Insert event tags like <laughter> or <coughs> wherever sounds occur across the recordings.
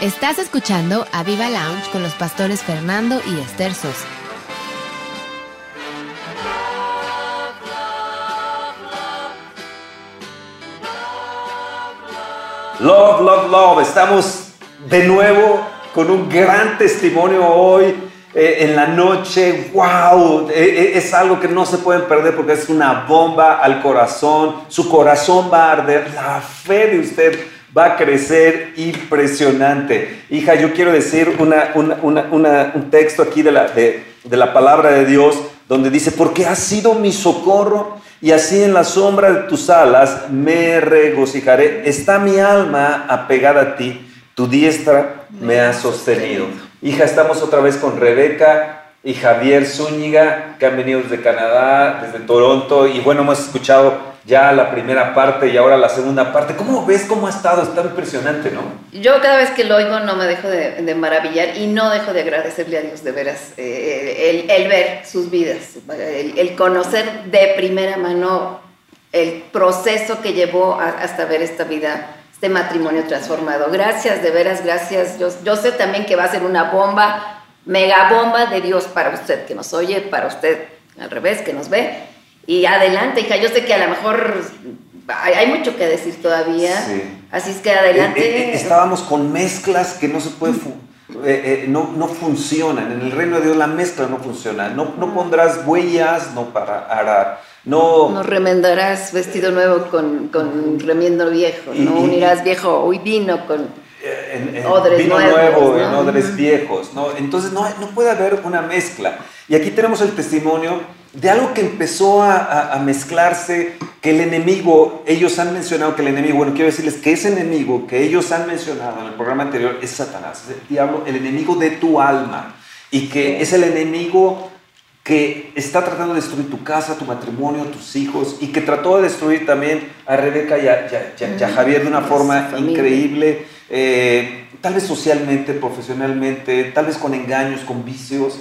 Estás escuchando a Viva Lounge con los pastores Fernando y Esther Sosa. Love, love, love. Estamos de nuevo con un gran testimonio hoy eh, en la noche. ¡Wow! Eh, eh, es algo que no se pueden perder porque es una bomba al corazón. Su corazón va a arder. La fe de usted va a crecer impresionante. Hija, yo quiero decir un texto aquí de la, de la palabra de Dios donde dice, porque has sido mi socorro y así en la sombra de tus alas me regocijaré. Está mi alma apegada a ti, tu diestra me ha sostenido. Hija, estamos otra vez con Rebeca y Javier Zúñiga, que han venido desde Canadá, desde Toronto, y bueno, hemos escuchado ya la primera parte y ahora la segunda parte. ¿Cómo ves cómo ha estado? Está impresionante, ¿no? Yo cada vez que lo oigo no me dejo de, maravillar y no dejo de agradecerle a Dios de veras eh, el, ver sus vidas, el, conocer de primera mano el proceso que llevó hasta ver esta vida, este matrimonio transformado. Gracias, de veras, gracias. Yo, yo sé también que va a ser una bomba, mega bomba de Dios para usted que nos oye, para usted al revés que nos ve y adelante, hija, yo sé que a lo mejor hay, mucho que decir todavía, así es que adelante. Eh, eh, estábamos con mezclas que no se puede... Eh, no, no, funcionan. En el reino de Dios la mezcla no funciona. No, no podrás huellas, no para arar. No, no remendarás vestido nuevo con, con remiendo viejo. no unirás viejo hoy vino con odres vino nuevo en odres viejos. ¿no? Entonces no, no puede haber una mezcla. Y aquí tenemos el testimonio de algo que empezó a, mezclarse, que el enemigo, ellos han mencionado que el enemigo, bueno, quiero decirles que ese enemigo que ellos han mencionado en el programa anterior es Satanás, es el diablo, el enemigo de tu alma, y que es el enemigo que está tratando de destruir tu casa, tu matrimonio, tus hijos, y que trató de destruir también a Rebeca y a, Javier de una forma increíble, eh, tal vez socialmente, profesionalmente, tal vez con engaños, con vicios,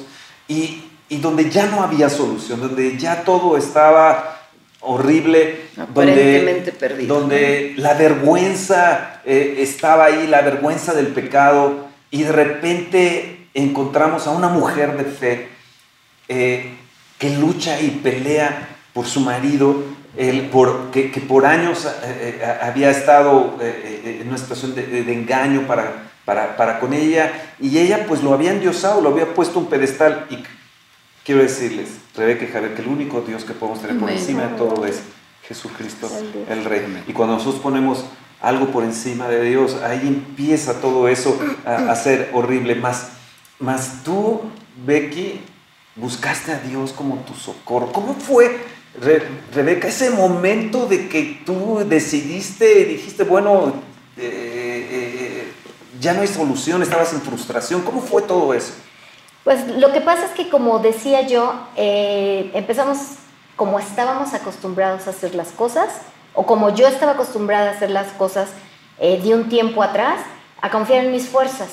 y y donde ya no había solución, donde ya todo estaba horrible, donde, perdido, donde la vergüenza eh, estaba ahí, la vergüenza del pecado, y de repente encontramos a una mujer de fe eh, que lucha y pelea por su marido, el, por, que, por años eh, había estado en una situación de, engaño para, para, para, con ella, y ella pues lo había endiosado, lo había puesto un pedestal, y quiero decirles, Rebeca y Javier, que el único Dios que podemos tener por encima de todo es Jesucristo, el Rey. Y cuando nosotros ponemos algo por encima de Dios, ahí empieza todo eso a, ser horrible. Más, más tú, Becky, buscaste a Dios como tu socorro. ¿Cómo fue, Rebeca, ese momento de que tú decidiste, dijiste, bueno, eh, eh, eh, ya no hay solución, estabas en frustración? ¿Cómo fue todo eso? Pues lo que pasa es que, como decía yo, eh, empezamos como estábamos acostumbrados a hacer las cosas, o como yo estaba acostumbrada a hacer las cosas eh, de un tiempo atrás, a confiar en mis fuerzas.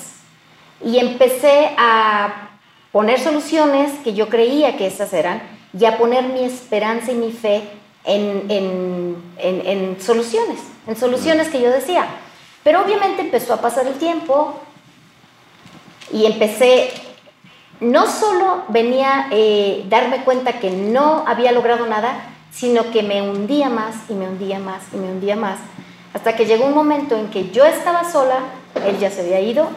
Y empecé a poner soluciones que yo creía que esas eran, y a poner mi esperanza y mi fe en, en, en soluciones, en soluciones que yo decía. Pero obviamente empezó a pasar el tiempo y empecé no solo venía eh, darme cuenta que no había logrado nada, sino que me hundía más y me hundía más y me hundía más, hasta que llegó un momento en que yo estaba sola, él ya se había ido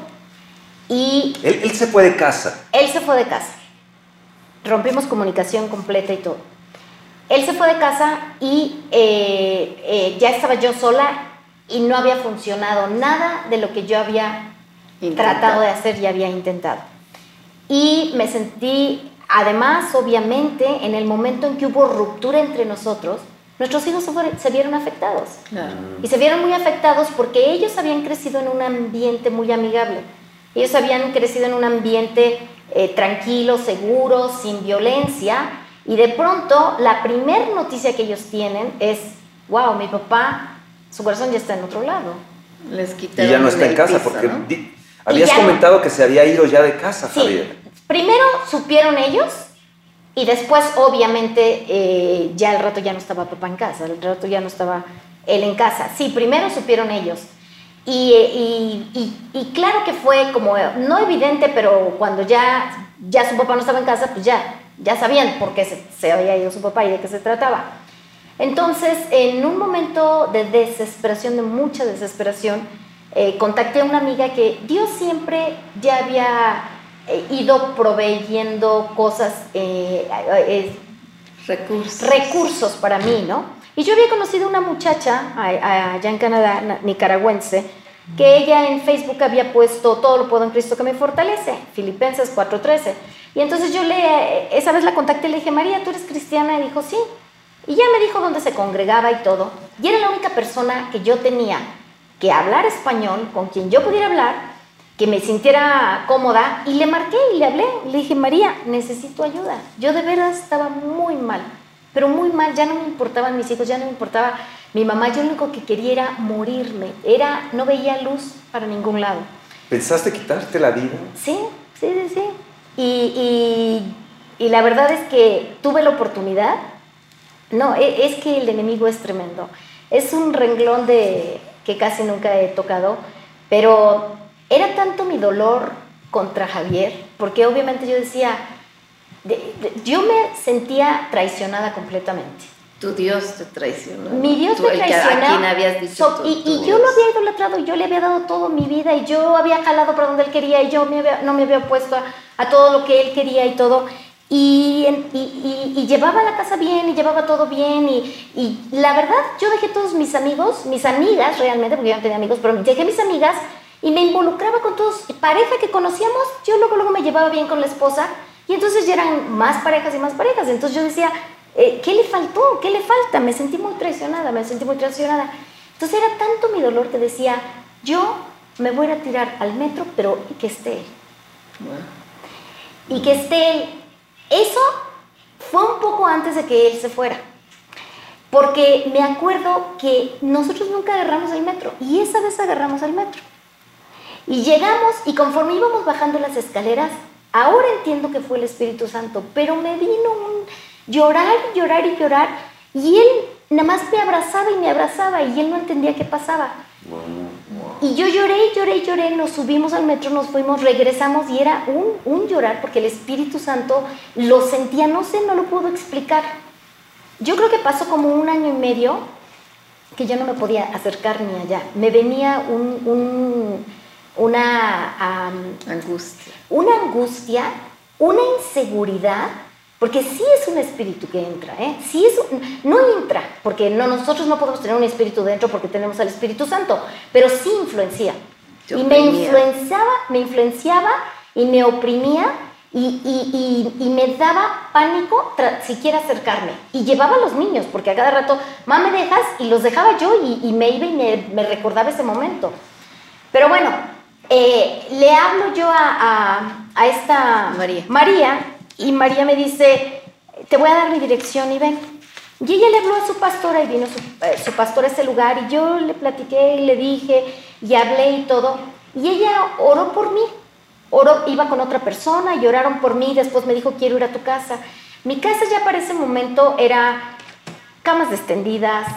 y... Él, se fue de casa. Él se fue de casa. Rompimos comunicación completa y todo. Él se fue de casa y eh, eh, ya estaba yo sola y no había funcionado nada de lo que yo había tratado de hacer y había intentado. Y me sentí, además, obviamente, en el momento en que hubo ruptura entre nosotros, nuestros hijos se, vieron afectados. Y se vieron muy afectados porque ellos habían crecido en un ambiente muy amigable. Ellos habían crecido en un ambiente eh, tranquilo, seguro, sin violencia. Y de pronto, la primera noticia que ellos tienen es, wow, mi papá, su corazón ya está en otro lado. Les y ya no está en casa porque Habías comentado que se había ido ya de casa, sí. Primero supieron ellos y después, obviamente, eh, ya el rato ya no estaba papá en casa, el rato ya no estaba él en casa. Sí, primero supieron ellos. Y, y, y, y, claro que fue como, no evidente, pero cuando ya, ya su papá no estaba en casa, pues ya, ya sabían por qué se, se había ido su papá y de qué se trataba. Entonces, en un momento de desesperación, de mucha desesperación, eh, contacté a una amiga que Dios siempre ya había eh, ido proveyendo cosas, eh, recursos. recursos para mí, ¿no? Y yo había conocido una muchacha allá en Canadá, nicaragüense, que ella en Facebook había puesto todo lo puedo en Cristo que me fortalece, Filipenses 4:13. Y entonces yo le, esa vez la contacté y le dije, María, ¿tú eres cristiana? Y dijo, sí. Y ya me dijo dónde se congregaba y todo. Y era la única persona que yo tenía que hablar español, con quien yo pudiera hablar, que me sintiera cómoda. Y le marqué y le hablé. Le dije, María, necesito ayuda. Yo de verdad estaba muy mal pero muy mal, ya no me importaban mis hijos, ya no me importaba mi mamá, yo lo único que quería era morirme, era, no veía luz para ningún lado. ¿Pensaste quitarte la vida? Sí, sí, sí, sí. Y, y, la verdad es que tuve la oportunidad, no, e, es que el enemigo es tremendo, es un renglón de que casi nunca he tocado, pero era tanto mi dolor contra Javier, porque obviamente yo decía, yo me sentía traicionada completamente. Tu Dios te traicionó. Mi Dios me traicionó. habías dicho y, yo lo había idolatrado, yo le había dado todo mi vida y yo había jalado para donde él quería y yo no me había opuesto a, todo lo que él quería y todo. Y, y, llevaba la casa bien y llevaba todo bien y, la verdad yo dejé todos mis amigos, mis amigas realmente, porque yo no tenía amigos, pero dejé mis amigas y me involucraba con todos, pareja que conocíamos, yo luego, luego me llevaba bien con la esposa y entonces ya eran más parejas y más parejas. Entonces yo decía, eh, ¿qué le faltó? ¿Qué le falta? Me sentí muy traicionada, me sentí muy traicionada. Entonces era tanto mi dolor que decía, yo me voy a tirar al metro, pero que esté él. Y que esté él. Eso fue un poco antes de que él se fuera. Porque me acuerdo que nosotros nunca agarramos el metro y esa vez agarramos el metro. Y llegamos y conforme íbamos bajando las escaleras, Ahora entiendo que fue el Espíritu Santo, pero me vino un llorar y llorar y llorar. Y él nada más me abrazaba y me abrazaba y él no entendía qué pasaba. Y yo lloré, lloré, lloré, nos subimos al metro, nos fuimos, regresamos y era un, un llorar porque el Espíritu Santo lo sentía, no sé, no lo puedo explicar. Yo creo que pasó como un año y medio que yo no me podía acercar ni allá. Me venía un, un una angustia. Una angustia, una inseguridad, porque sí es un espíritu que entra, ¿eh? Sí es no entra, porque no, nosotros no podemos tener un espíritu dentro porque tenemos al Espíritu Santo, pero sí influencia. y me influenciaba, me influenciaba y me oprimía y, y, me daba pánico siquiera acercarme. Y llevaba a los niños, porque a cada rato, mamá, me dejas, y los dejaba yo y, me iba y me, me recordaba ese momento. Pero bueno, eh, le hablo yo a, esta María. María y María me dice, te voy a dar mi dirección y ven. Y ella le habló a su pastora y vino su, eh, su pastora a ese lugar y yo le platiqué y le dije y hablé y todo. Y ella oró por mí. Oró, iba con otra persona y oraron por mí. Después me dijo, quiero ir a tu casa. Mi casa ya para ese momento era camas extendidas,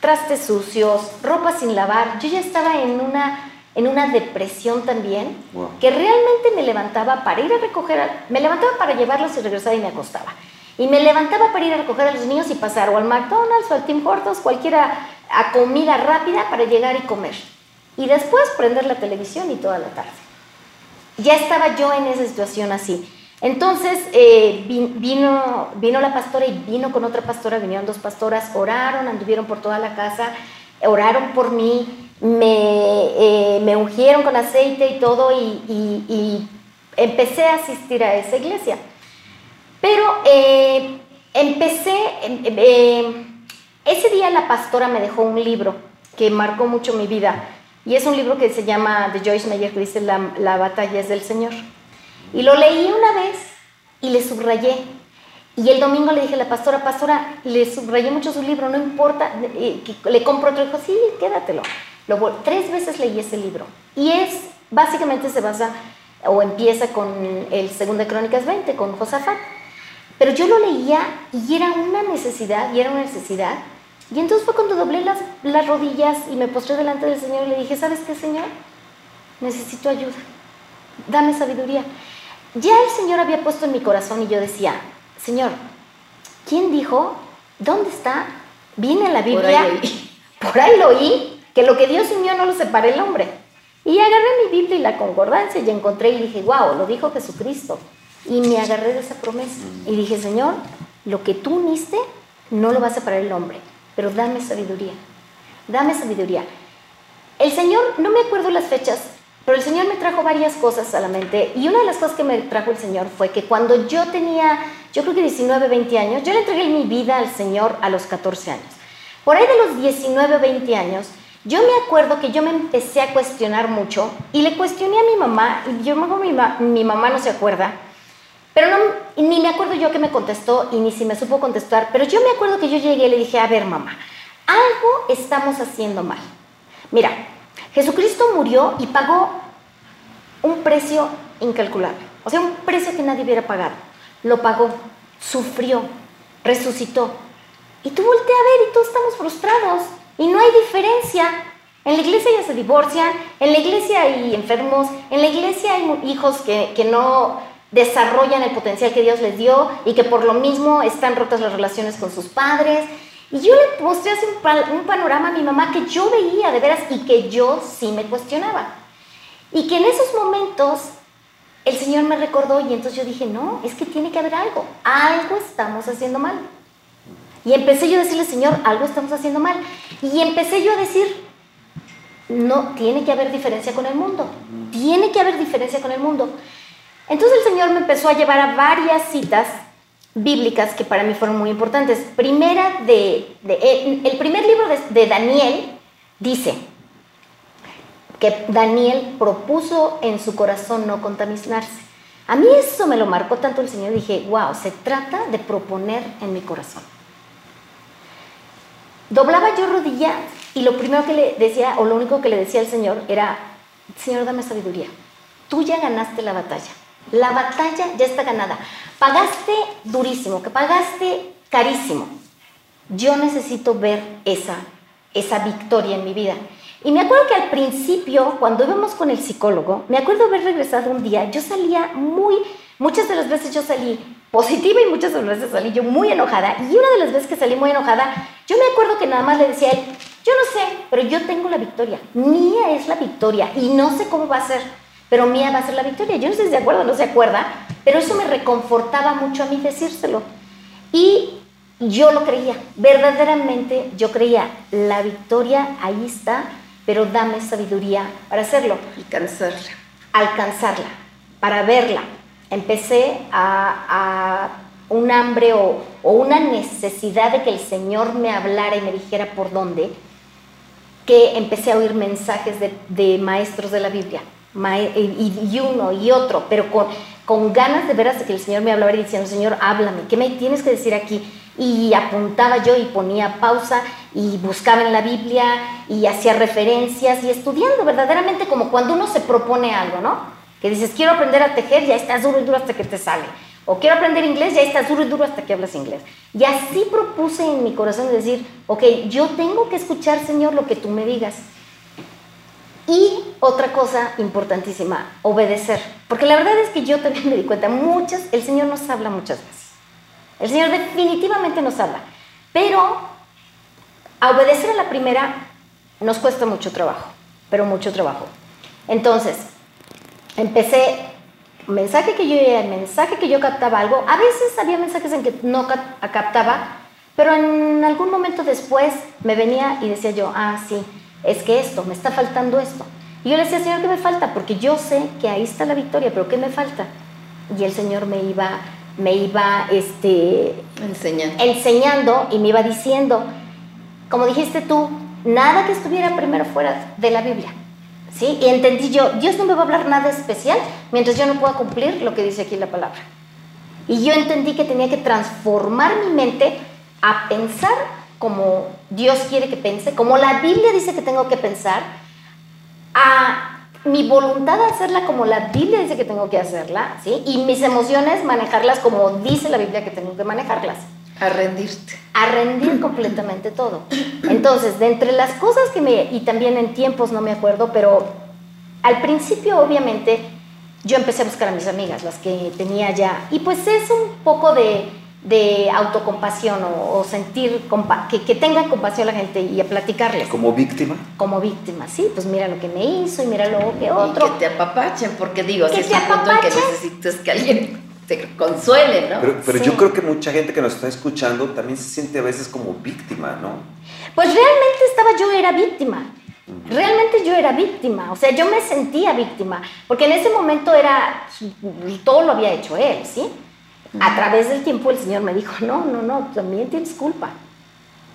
trastes sucios, ropa sin lavar. Yo ya estaba en una en una depresión también, que realmente me levantaba para ir a recoger, me levantaba para llevarlos y regresar y me acostaba. Y me levantaba para ir a recoger a los niños y pasar o al McDonald's o al Tim Hortons, cualquiera a comida rápida para llegar y comer. Y después prender la televisión y toda la tarde. Ya estaba yo en esa situación así. Entonces eh, vino, vino la pastora y vino con otra pastora, vinieron dos pastoras, oraron, anduvieron por toda la casa, oraron por mí, me, eh, me ungieron con aceite y todo y, empecé a asistir a esa iglesia. Pero eh, empecé, eh, ese día la pastora me dejó un libro que marcó mucho mi vida y es un libro que se llama de Joyce Meyer que dice la, la batalla es del Señor. Y lo leí una vez y le subrayé y el domingo le dije a la pastora, pastora, le subrayé mucho su libro, no importa, le compro otro. Dijo, sí, quédatelo tres veces leí ese libro y es, básicamente se basa o empieza con el segundo de Crónicas 20, con Josafat. Pero yo lo leía y era una necesidad, y era una necesidad Y entonces fue cuando doblé las, las rodillas y me postré delante del Señor y le dije, ¿sabes qué, Señor? Necesito ayuda. Dame sabiduría. Ya el Señor había puesto en mi corazón y yo decía, Señor, ¿quién dijo? ¿Dónde está? Viene en la Biblia. Por ahí. Por ahí lo oí, que lo que Dios unió no lo separe el hombre. Y agarré mi Biblia y la concordancia y encontré y dije, wow, lo dijo Jesucristo. Y me agarré de esa promesa. Y dije, Señor, lo que tú uniste no lo va a separar el hombre, pero dame sabiduría. Dame sabiduría. El Señor, no me acuerdo las fechas, pero el Señor me trajo varias cosas a la mente. Y una de las cosas que me trajo el Señor fue que cuando yo tenía, yo creo que 19, 20 años, yo le entregué mi vida al Señor a los 14 años. Por ahí de los 19, 20 años, yo me acuerdo que yo me empecé a cuestionar mucho y le cuestioné a mi mamá, y yo mejor mi, mi mamá no se acuerda, pero ni me acuerdo yo que me contestó y ni si me supo contestar, pero yo me acuerdo que yo llegué y le dije, a ver mamá, algo estamos haciendo mal. Mira, Jesucristo murió y pagó un precio incalculable, o sea, un precio que nadie hubiera pagado. Lo pagó, sufrió, resucitó. Y tú volteas a ver y todos estamos frustrados y no hay diferencia. En la iglesia ya se divorcian, en la iglesia hay enfermos, en la iglesia hay hijos que, que no desarrollan el potencial que Dios les dio y que por lo mismo están rotas las relaciones con sus padres. Y yo le mostré así un, un panorama a mi mamá que yo veía de veras y que yo sí me cuestionaba. Y que en esos momentos el Señor me recordó y entonces yo dije, no, es que tiene que haber algo, algo estamos haciendo mal. Y empecé yo a decirle, Señor, algo estamos haciendo mal. Y empecé yo a decir, no, tiene que haber diferencia con el mundo, tiene que haber diferencia con el mundo. Entonces el Señor me empezó a llevar a varias citas bíblicas que para mí fueron muy importantes. Primera de, eh, el primer libro de, de Daniel dice que Daniel propuso en su corazón no contaminarse. A mí eso me lo marcó tanto el Señor, dije, wow, se trata de proponer en mi corazón. Doblaba yo rodilla y lo primero que le decía, o lo único que le decía al Señor era, Señor, dame sabiduría. Tú ya ganaste la batalla. La batalla ya está ganada. Pagaste durísimo, que pagaste carísimo. Yo necesito ver esa, esa victoria en mi vida. Y me acuerdo que al principio, cuando íbamos con el psicólogo, me acuerdo haber regresado un día, yo salía muy, muchas de las veces yo salí positiva y muchas veces salí yo muy enojada. Y una de las veces que salí muy enojada, yo me acuerdo que nada más le decía a él, yo no sé, pero yo tengo la victoria. Mía es la victoria y no sé cómo va a ser, pero mía va a ser la victoria. Yo no sé si se acuerda o no se acuerda, pero eso me reconfortaba mucho a mí decírselo. Y yo lo creía, verdaderamente yo creía, la victoria ahí está, pero dame sabiduría para hacerlo Alcanzarla. alcanzarla, para verla. Empecé a, un hambre o, una necesidad de que el Señor me hablara y me dijera por dónde, que empecé a oír mensajes de, maestros de la Biblia, y, uno y otro, pero con, con ganas de veras de que el Señor me hablara y diciendo, Señor, háblame, ¿qué me tienes que decir aquí? Y apuntaba yo y ponía pausa y buscaba en la Biblia y hacía referencias y estudiando verdaderamente como cuando uno se propone algo, ¿no? Que dices, quiero aprender a tejer, ya estás duro y duro hasta que te sale. O quiero aprender inglés, ya estás duro y duro hasta que hablas inglés. Y así propuse en mi corazón decir, ok, yo tengo que escuchar, Señor, lo que tú me digas. Y otra cosa importantísima, obedecer. Porque la verdad es que yo también <laughs> me di cuenta, muchas, el Señor nos habla muchas veces. El Señor definitivamente nos habla. Pero a obedecer a la primera nos cuesta mucho trabajo, pero mucho trabajo. Entonces, empecé, mensaje que yo el mensaje que yo captaba algo, a veces había mensajes en que no cap- captaba, pero en algún momento después me venía y decía yo, ah, sí, es que esto, me está faltando esto. Y yo le decía, Señor, ¿qué me falta? Porque yo sé que ahí está la victoria, pero ¿qué me falta? Y el Señor me iba, me iba, este, Enseñando. enseñando y me iba diciendo, como dijiste tú, nada que estuviera primero fuera de la Biblia. ¿Sí? Y entendí yo, Dios no me va a hablar nada especial mientras yo no pueda cumplir lo que dice aquí la palabra. Y yo entendí que tenía que transformar mi mente a pensar como Dios quiere que pense, como la Biblia dice que tengo que pensar, a mi voluntad de hacerla como la Biblia dice que tengo que hacerla, ¿sí? Y mis emociones manejarlas como dice la Biblia que tengo que manejarlas. A rendirte. A rendir completamente todo. Entonces, de entre las cosas que me, y también en tiempos no me acuerdo, pero al principio obviamente yo empecé a buscar a mis amigas, las que tenía ya, y pues es un poco de, de autocompasión o, o sentir compa que, que tengan compasión la gente y a platicarles. ¿Como víctima? Como víctima, sí, pues mira lo que me hizo y mira lo que otro. Y que te apapachen, porque digo, Que si es te un punto en que necesitas que alguien te consuele, ¿no? Pero, pero Sí. yo creo que mucha gente que nos está escuchando también se siente a veces como víctima, ¿no? Pues realmente estaba yo era víctima. Realmente yo era víctima, o sea, yo me sentía víctima, porque en ese momento era, todo lo había hecho él, ¿sí? A través del tiempo el Señor me dijo, no, no, no, también tienes culpa.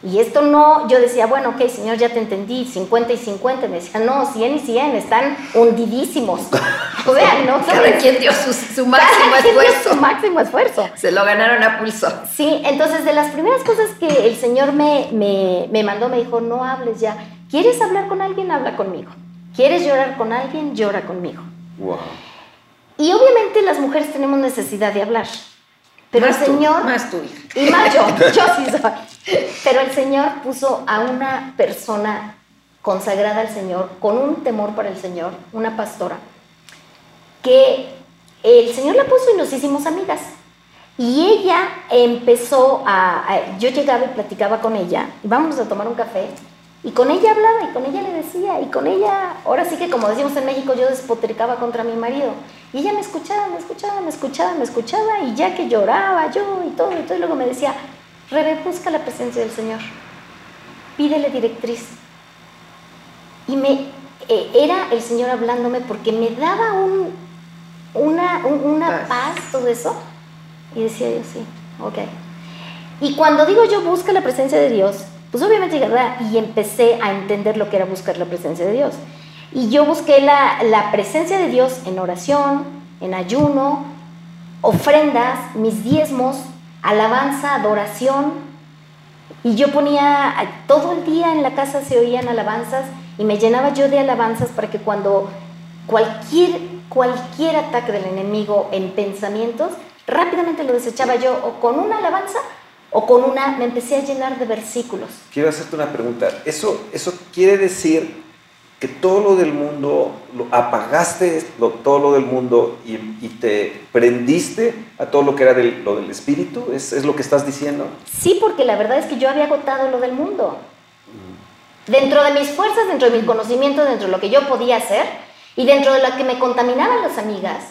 Y esto no, yo decía, bueno, ok, Señor, ya te entendí, 50 y 50. Me decía, no, 100 y 100, están hundidísimos. <laughs> Sea, no <laughs> Cada sabes. quien dio su, su máximo Cada quien dio esfuerzo. Su máximo esfuerzo. Se lo ganaron a pulso. Sí, entonces de las primeras cosas que el Señor me, me, me mandó, me dijo, no hables ya. ¿Quieres hablar con alguien? Habla conmigo. ¿Quieres llorar con alguien? Llora conmigo. Wow. Y obviamente las mujeres tenemos necesidad de hablar. Pero Más el tú, Señor... más tú. Y más yo, <laughs> yo sí soy. Pero el Señor puso a una persona consagrada al Señor, con un temor para el Señor, una pastora, que el Señor la puso y nos hicimos amigas. Y ella empezó a, yo llegaba y platicaba con ella, vámonos a tomar un café, y con ella hablaba, y con ella le decía, y con ella, ahora sí que como decimos en México, yo despotricaba contra mi marido. Y ella me escuchaba, me escuchaba, me escuchaba, me escuchaba, y ya que lloraba yo y todo, y todo, y luego me decía, Rebe, busca la presencia del Señor, pídele directriz. Y me, eh, era el Señor hablándome porque me daba un, una, un- una Paz. paz, todo eso. Y decía yo, sí, ok. Y cuando digo yo busca la presencia de Dios, pues obviamente ¿verdad? y empecé a entender lo que era buscar la presencia de Dios. Y yo busqué la, la presencia de Dios en oración, en ayuno, ofrendas, mis diezmos, alabanza, adoración. Y yo ponía, todo el día en la casa se oían alabanzas y me llenaba yo de alabanzas para que cuando cualquier, cualquier ataque del enemigo en pensamientos, rápidamente lo desechaba yo o con una alabanza o con una, me empecé a llenar de versículos. Quiero hacerte una pregunta. ¿Eso, eso quiere decir que todo lo del mundo, lo apagaste lo- todo lo del mundo y, y te prendiste a todo lo que era del, lo del espíritu? ¿Es, ¿Es lo que estás diciendo? Sí, porque la verdad es que yo había agotado lo del mundo. Dentro de mis fuerzas, dentro de mi conocimiento, dentro de lo que yo podía hacer y dentro de lo que me contaminaban las amigas.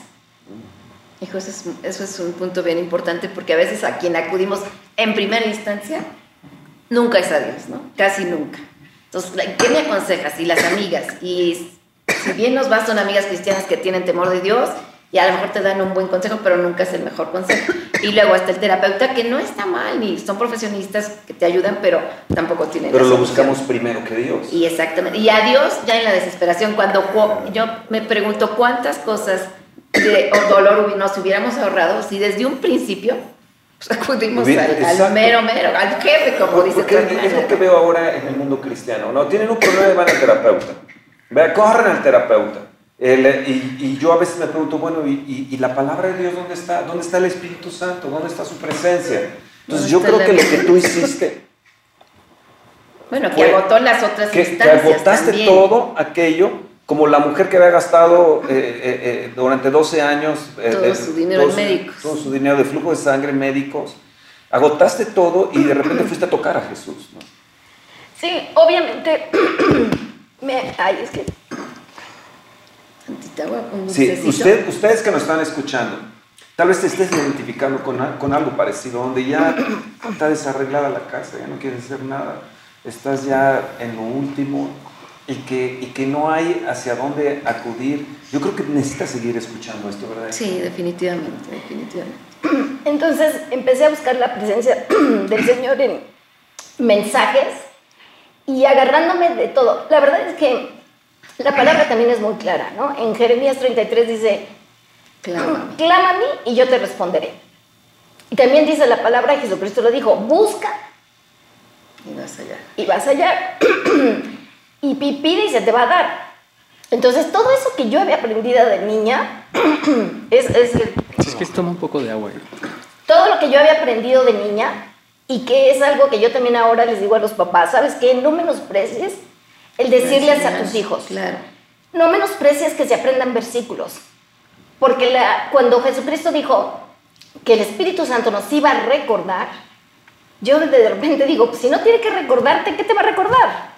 Hijo, eso es, eso es un punto bien importante porque a veces a quien acudimos en primera instancia nunca es a Dios, ¿no? Casi nunca. Entonces, ¿qué me aconsejas? Y las amigas, y si bien nos vas, son amigas cristianas que tienen temor de Dios y a lo mejor te dan un buen consejo, pero nunca es el mejor consejo. <coughs> Y luego hasta el terapeuta, que no está mal, ni son profesionistas que te ayudan, pero tampoco tienen Pero lo buscamos primero que Dios. Y exactamente. Y a Dios ya en la desesperación, cuando cu- yo me pregunto cuántas cosas de o dolor nos hubiéramos ahorrado si desde un principio pues, acudimos Hubiera- al, al mero mero, al jefe, como dice Porque es lo que veo ahora en el mundo cristiano. No, tienen un problema y van al terapeuta. Corren al terapeuta. El, y, y yo a veces me pregunto, bueno, ¿y, y, y la palabra de Dios dónde está? ¿Dónde está el Espíritu Santo? ¿Dónde está su presencia? Entonces ¿Dónde yo creo que lo que tú hiciste, Bueno, que fue agotó las otras que, que instancias agotaste también. todo aquello, como la mujer que había gastado eh, eh, eh, durante 12 años eh, Todo eh, su dinero todo en su- médicos. Todo su dinero de flujo de sangre en médicos. Agotaste todo y de repente fuiste a tocar a Jesús. ¿no? Sí, obviamente. <clears throat> me, ay, es que. Tantita agua, un Sí, usted, ustedes que nos están escuchando, tal vez te estés identificando con, con algo parecido, donde ya está desarreglada la casa, ya no quieres hacer nada, estás ya en lo último y que, y que no hay hacia dónde acudir. Yo creo que necesitas seguir escuchando esto, ¿verdad? Sí, definitivamente, definitivamente. <clears throat> Entonces empecé a buscar la presencia <clears throat> del Señor en mensajes y agarrándome de todo. La verdad es que la palabra también es muy clara, ¿no? En Jeremías 33 dice, clama a mí y yo te responderé. Y también dice la palabra, Jesucristo lo dijo, busca Y vas allá. y vas a hallar. <clears throat> y pi- pide y se te va a dar. Entonces todo eso que yo había aprendido de niña, <clears throat> es, es es que toma un poco de agua. ¿eh? todo lo que yo había aprendido de niña, y que es algo que yo también ahora les digo a los papás, ¿sabes qué? No menosprecies el decirles a tus hijos. Claro. No menosprecies que se aprendan versículos. Porque la- cuando Jesucristo dijo que el Espíritu Santo nos iba a recordar, yo de repente digo, pues si no tiene que recordarte, ¿qué te va a recordar?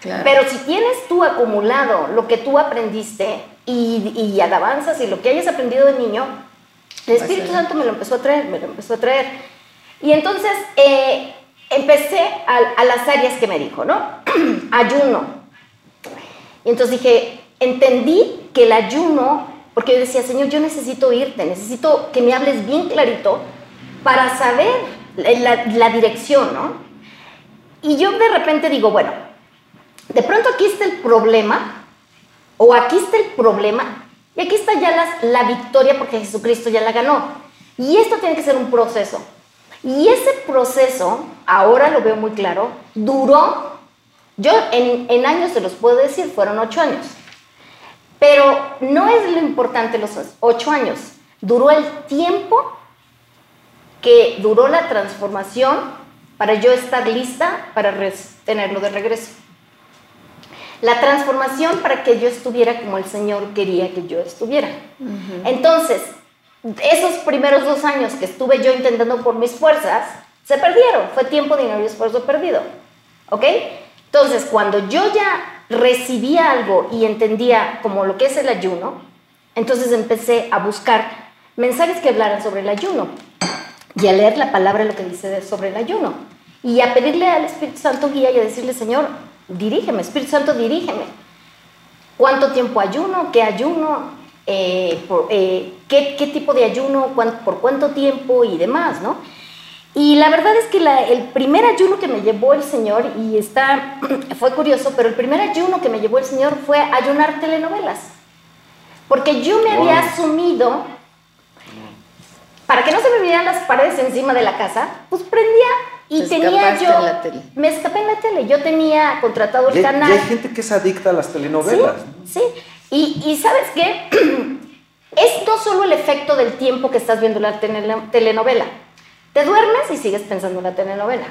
Claro. Pero si tienes tú acumulado lo que tú aprendiste y, y alabanzas y lo que hayas aprendido de niño, el Espíritu. Santo me lo empezó a traer, me lo empezó a traer. Y entonces eh, empecé a, a las áreas que me dijo, ¿no? <clears throat> Ayuno. Y entonces dije, entendí que el ayuno, porque yo decía, Señor, yo necesito irte, necesito que me hables bien clarito para saber la, la- dirección, ¿no? Y yo de repente digo, bueno, de pronto aquí está el problema, o aquí está el problema, y aquí está ya las- la victoria porque Jesucristo ya la ganó. Y esto tiene que ser un proceso. Y ese proceso, ahora lo veo muy claro, duró, yo en, en años se los puedo decir, fueron ocho años. Pero no es lo importante los ocho años, duró el tiempo que duró la transformación para yo estar lista para tenerlo de regreso. La transformación para que yo estuviera como el Señor quería que yo estuviera. Entonces, esos primeros dos años que estuve yo intentando por mis fuerzas, se perdieron. Fue tiempo, dinero y esfuerzo perdido. ¿Ok? Entonces, cuando yo ya recibía algo y entendía como lo que es el ayuno, entonces empecé a buscar mensajes que hablaran sobre el ayuno y a leer la palabra lo que dice sobre el ayuno y a pedirle al Espíritu Santo guía y a decirle, Señor, dirígeme, Espíritu Santo, dirígeme. ¿Cuánto tiempo ayuno? ¿Qué ayuno? Eh, eh, ¿qué, qué tipo de ayuno? ¿Cuán- ¿Por cuánto tiempo? Y demás, ¿no? Y la verdad es que la- el primer ayuno que me llevó el Señor, y está, <clears throat> fue curioso, pero el primer ayuno que me llevó el Señor fue ayunar telenovelas. Porque yo me había asumido, para que no se me vieran las paredes encima de la casa, pues prendía y Te tenía yo... en la tele. Me escapé en la tele, yo tenía contratado el Y, y canal. hay gente que es adicta a las telenovelas. Sí, sí. Y, y ¿sabes qué? <clears throat> es no solo el efecto del tiempo que estás viendo la tele- telenovela. Te duermes y sigues pensando en la telenovela.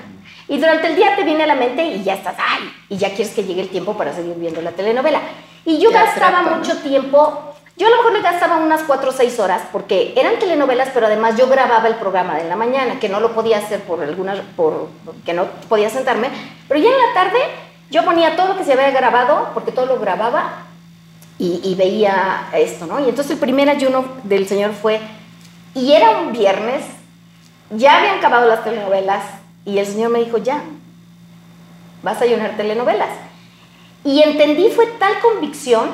Y durante el día te viene a la mente y ya estás, ay, y ya quieres que llegue el tiempo para seguir viendo la telenovela. Y yo Te gastaba atrapa, ¿no? mucho tiempo, yo a lo mejor le gastaba unas 4 o 6 horas porque eran telenovelas, pero además yo grababa el programa de la mañana, que no lo podía hacer por alguna, por, que no podía sentarme, pero ya en la tarde yo ponía todo lo que se había grabado, porque todo lo grababa y, y veía esto, ¿no? Y entonces el primer ayuno del Señor fue, y era un viernes, ya habían acabado las telenovelas, y el Señor me dijo, ya, vas a ayunar telenovelas. Y entendí, fue tal convicción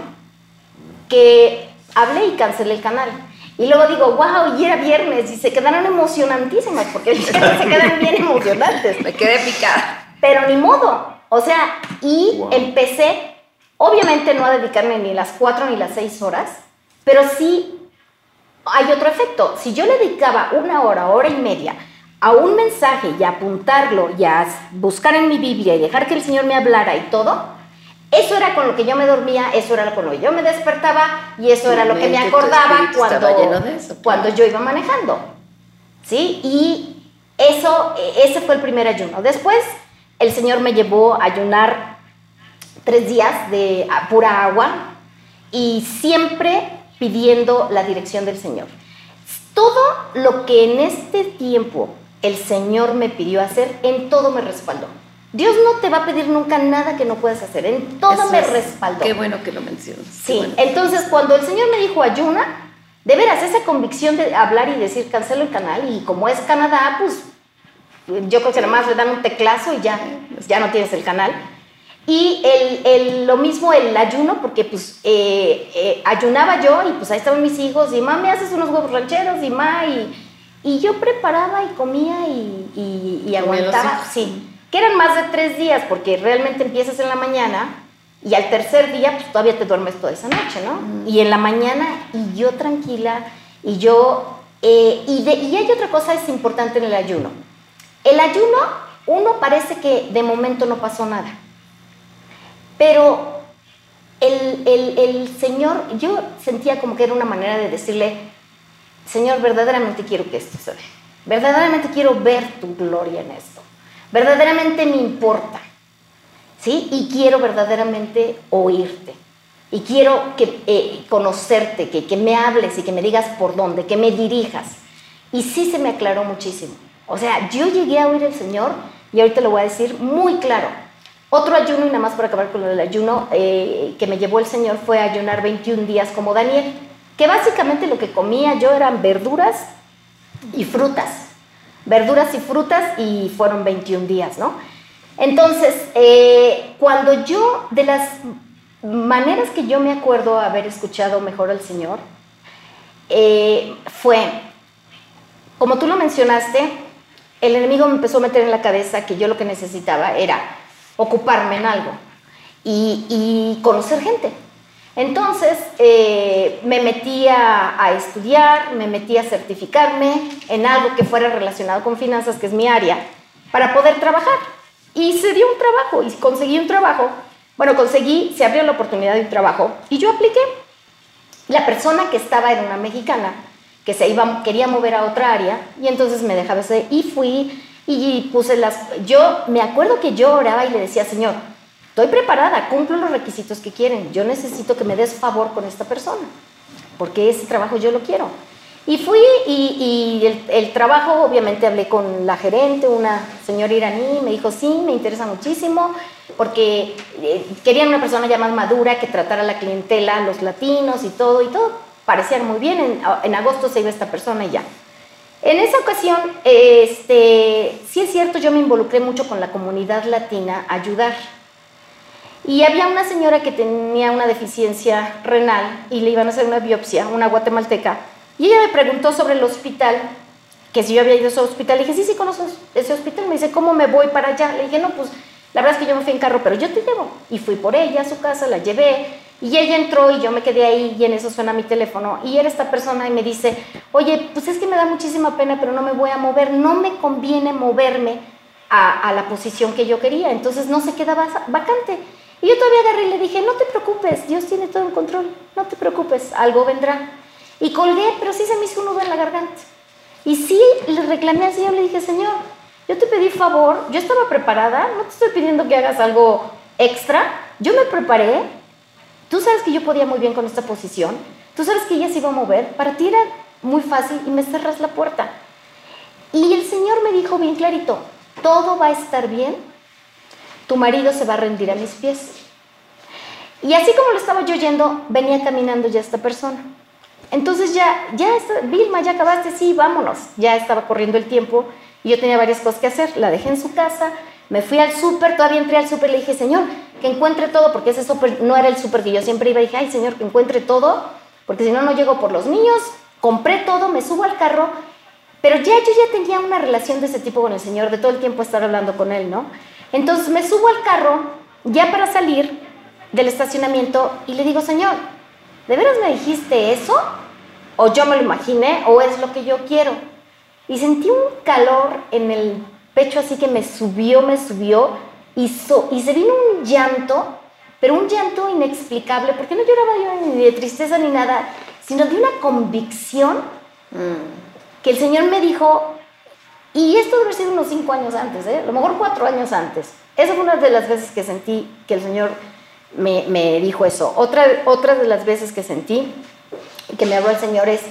que hablé y cancelé el canal. Y luego digo, wow, y era viernes, y se quedaron emocionantísimas, porque el viernes se quedan bien emocionantes. Me quedé picada. Pero ni modo. O sea, y Wow. empecé, obviamente no a dedicarme ni las cuatro ni las seis horas, pero sí hay otro efecto. Si yo le dedicaba una hora, hora y media a un mensaje y a apuntarlo y a buscar en mi Biblia y dejar que el Señor me hablara y todo, eso era con lo que yo me dormía, eso era con lo que yo me despertaba y eso era lo que me acordaba cuando, eso, claro. cuando yo iba manejando. ¿Sí? Y eso, ese fue el primer ayuno. Después, el Señor me llevó a ayunar tres días de pura agua y siempre pidiendo la dirección del Señor. Todo lo que en este tiempo el Señor me pidió hacer, en todo me respaldó. Dios no te va a pedir nunca nada que no puedas hacer, en todo Eso me es- respaldó. Qué bueno que lo mencionas. Sí, bueno. entonces cuando el Señor me dijo ayuna, de veras, esa convicción de hablar y decir cancelo el canal, y como es Canadá, pues yo creo que nada más le dan un teclazo y ya, ya no tienes el canal. Y el, el- lo mismo el ayuno, porque pues eh, eh, ayunaba yo y pues ahí estaban mis hijos y mami, haces unos huevos rancheros y ma, y, y yo preparaba y comía y, y- aguantaba, sí, que eran más de tres días, porque realmente empiezas en la mañana y al tercer día pues todavía te duermes toda esa noche, ¿no? Y en la mañana y yo tranquila y yo, eh, y, de- y hay otra cosa es importante en el ayuno. El ayuno, uno parece que de momento no pasó nada, pero el, el- Señor, yo sentía como que era una manera de decirle, Señor, verdaderamente quiero que esto se dé, verdaderamente quiero ver tu gloria en esto. verdaderamente me importa, ¿sí? Y quiero verdaderamente oírte. Y quiero que, eh, conocerte, que, que me hables y que me digas por dónde, que me dirijas. Y sí se me aclaró muchísimo. O sea, yo llegué a oír al Señor y ahorita lo voy a decir muy claro. Otro ayuno, y nada más para acabar con el ayuno, eh, que me llevó el Señor fue ayunar 21 días como Daniel, que básicamente lo que comía yo eran verduras y frutas. Verduras y frutas y fueron 21 días, ¿no? Entonces, eh, cuando yo, de las maneras que yo me acuerdo haber escuchado mejor al Señor, eh, fue, como tú lo mencionaste, el enemigo me empezó a meter en la cabeza que yo lo que necesitaba era ocuparme en algo y, conocer gente. Entonces eh, me metí a, estudiar, me metí a certificarme en algo que fuera relacionado con finanzas, que es mi área, para poder trabajar. Y se dio un trabajo y conseguí un trabajo. Bueno, conseguí, se abrió la oportunidad de un trabajo y yo apliqué. La persona que estaba era una mexicana que se iba, quería mover a otra área y entonces me dejaba ese y fui y puse las, yo me acuerdo que yo oraba y le decía, Señor, estoy preparada, cumplo los requisitos que quieren, yo necesito que me des favor con esta persona, porque ese trabajo yo lo quiero. Y fui y, el, el, trabajo, obviamente hablé con la gerente, una señora iraní, me dijo, sí, me interesa muchísimo, porque eh, querían una persona ya más madura que tratara la clientela, los latinos y todo, y todo parecían muy bien, en, en agosto se iba esta persona y ya. En esa ocasión, este, sí es cierto, yo me involucré mucho con la comunidad latina a ayudar. Y había una señora que tenía una deficiencia renal y le iban a hacer una biopsia, una guatemalteca. Y ella me preguntó sobre el hospital, que si yo había ido a ese hospital. Le dije, sí, sí, conozco ese hospital. Me dice, ¿cómo me voy para allá? Le dije, no, pues la verdad es que yo me fui en carro, pero yo te llevo. Y fui por ella a su casa, la llevé. Y ella entró y yo me quedé ahí y en eso suena mi teléfono. Y era esta persona y me dice, oye, pues es que me da muchísima pena, pero no me voy a mover. No me conviene moverme a, la posición que yo quería. Entonces no se queda vacante. Y yo todavía agarré y le dije, no te preocupes, Dios tiene todo en control. No te preocupes, algo vendrá. Y colgué, pero sí se me hizo un nudo en la garganta. Y sí, le reclamé al Señor, le dije, Señor, yo te pedí favor, yo estaba preparada, no te estoy pidiendo que hagas algo extra. Yo me preparé, Tú sabes que yo podía muy bien con esta posición. Tú sabes que ella se iba a mover. Para ti era muy fácil y me cerras la puerta. Y el Señor me dijo bien clarito, todo va a estar bien. Tu marido se va a rendir a mis pies. Y así como lo estaba yo yendo, venía caminando ya esta persona. Entonces ya, ya, está, Vilma, ya acabaste, sí, vámonos. Ya estaba corriendo el tiempo y yo tenía varias cosas que hacer. La dejé en su casa, me fui al súper, todavía entré al súper, le dije, Señor, que encuentre todo, porque ese súper no era el súper que yo siempre iba y dije, ay Señor, que encuentre todo, porque si no, no llego por los niños. Compré todo, me subo al carro, pero ya yo ya tenía una relación de ese tipo con el Señor, de todo el tiempo estar hablando con Él, ¿no? Entonces me subo al carro, ya para salir del estacionamiento, y le digo, Señor, ¿de veras me dijiste eso? ¿O yo me lo imaginé? ¿O es lo que yo quiero? Y sentí un calor en el pecho así que me subió, me subió, y, se vino un llanto, pero un llanto inexplicable, porque no lloraba yo ni de tristeza ni nada, sino de una convicción que el Señor me dijo, y esto debe ser unos cinco años antes, ¿eh? a lo mejor cuatro años antes. Esa fue una de las veces que sentí que el Señor me, me dijo eso. Otra, otra de las veces que sentí que me habló el Señor es,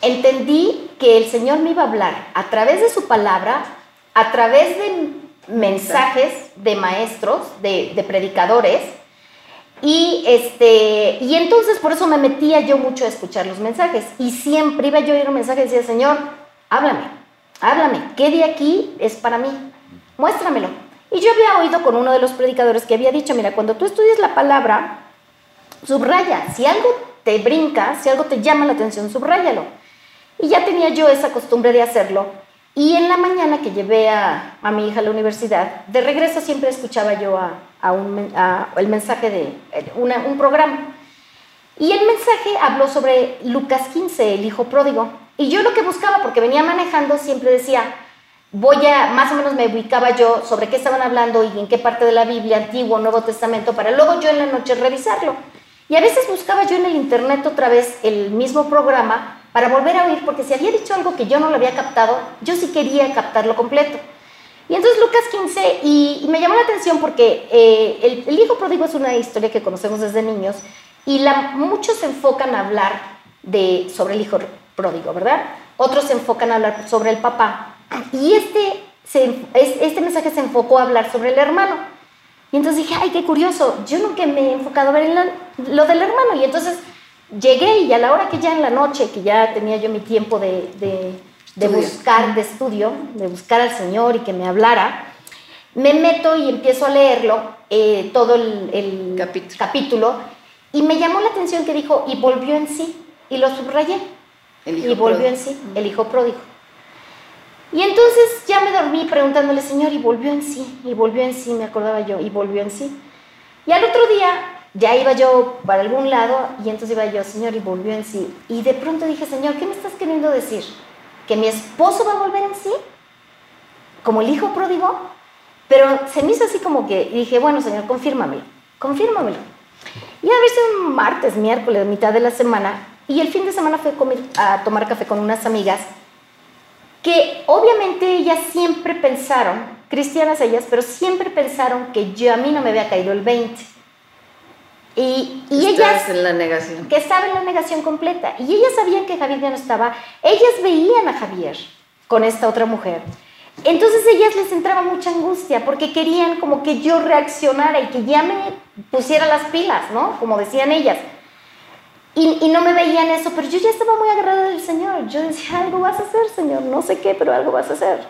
entendí que el Señor me iba a hablar a través de su palabra, a través de mensajes de maestros, de, predicadores, y, este, y entonces por eso me metía yo mucho a escuchar los mensajes. Y siempre iba yo a oír un mensaje y decía, Señor, háblame, háblame, ¿qué de aquí es para mí? Muéstramelo. Y yo había oído con uno de los predicadores que había dicho, mira, cuando tú estudias la palabra, subraya, si algo te brinca, si algo te llama la atención, subráyalo. Y ya tenía yo esa costumbre de hacerlo. Y en la mañana que llevé a, a mi hija a la universidad, de regreso siempre escuchaba yo a, a un, el mensaje de eh, un programa. Y el mensaje habló sobre Lucas 15, el hijo pródigo. Y yo lo que buscaba, porque venía manejando, siempre decía, voy a, más o menos me ubicaba yo sobre qué estaban hablando y en qué parte de la Biblia, Antiguo, Nuevo Testamento, para luego yo en la noche revisarlo. Y a veces buscaba yo en el internet otra vez el mismo programa para volver a oír, porque si había dicho algo que yo no lo había captado, yo sí quería captarlo completo. Y entonces Lucas 15, y, me llamó la atención porque eh, el, hijo pródigo es una historia que conocemos desde niños y muchos se enfocan a hablar de, sobre el hijo pródigo, ¿verdad? Otros se enfocan a hablar sobre el papá. Y este, este mensaje se enfocó a hablar sobre el hermano. Y entonces dije, ay, qué curioso, yo nunca me he enfocado a ver lo del hermano. Y entonces llegué y a la hora que ya en la noche, que ya tenía yo mi tiempo de, de, buscar, de estudio, de buscar al Señor y que me hablara, me meto y empiezo a leerlo, eh, todo el, capítulo. y me llamó la atención que dijo, y volvió en sí, y lo subrayé, y volvió en sí, el hijo pródigo. Y entonces ya me dormí preguntándole, Señor, y volvió en sí, y volvió en sí, me acordaba yo, y volvió en sí. Y al otro día ya iba yo para algún lado, y entonces iba yo, Señor, y volvió en sí. Y de pronto dije, Señor, ¿qué me estás queriendo decir? ¿Que mi esposo va a volver en sí? ¿Como el hijo pródigo? Pero se me hizo así como que, dije, bueno, Señor, confírmamelo, confírmamelo. Y a veces un martes, miércoles, mitad de la semana, y el fin de semana fui a, a tomar café con unas amigas, que obviamente ellas siempre pensaron, cristianas ellas, pero siempre pensaron que yo a mí no me había caído el 20. Y, y ellas... en la negación. Que estaba en la negación completa. Y ellas sabían que Javier ya no estaba. Ellas veían a Javier con esta otra mujer. Entonces ellas les entraba mucha angustia porque querían como que yo reaccionara y que ya me pusiera las pilas, ¿no? Como decían ellas. Y, no me veían eso, pero yo ya estaba muy agarrada del Señor. Yo decía, algo vas a hacer, Señor, no sé qué, pero algo vas a hacer.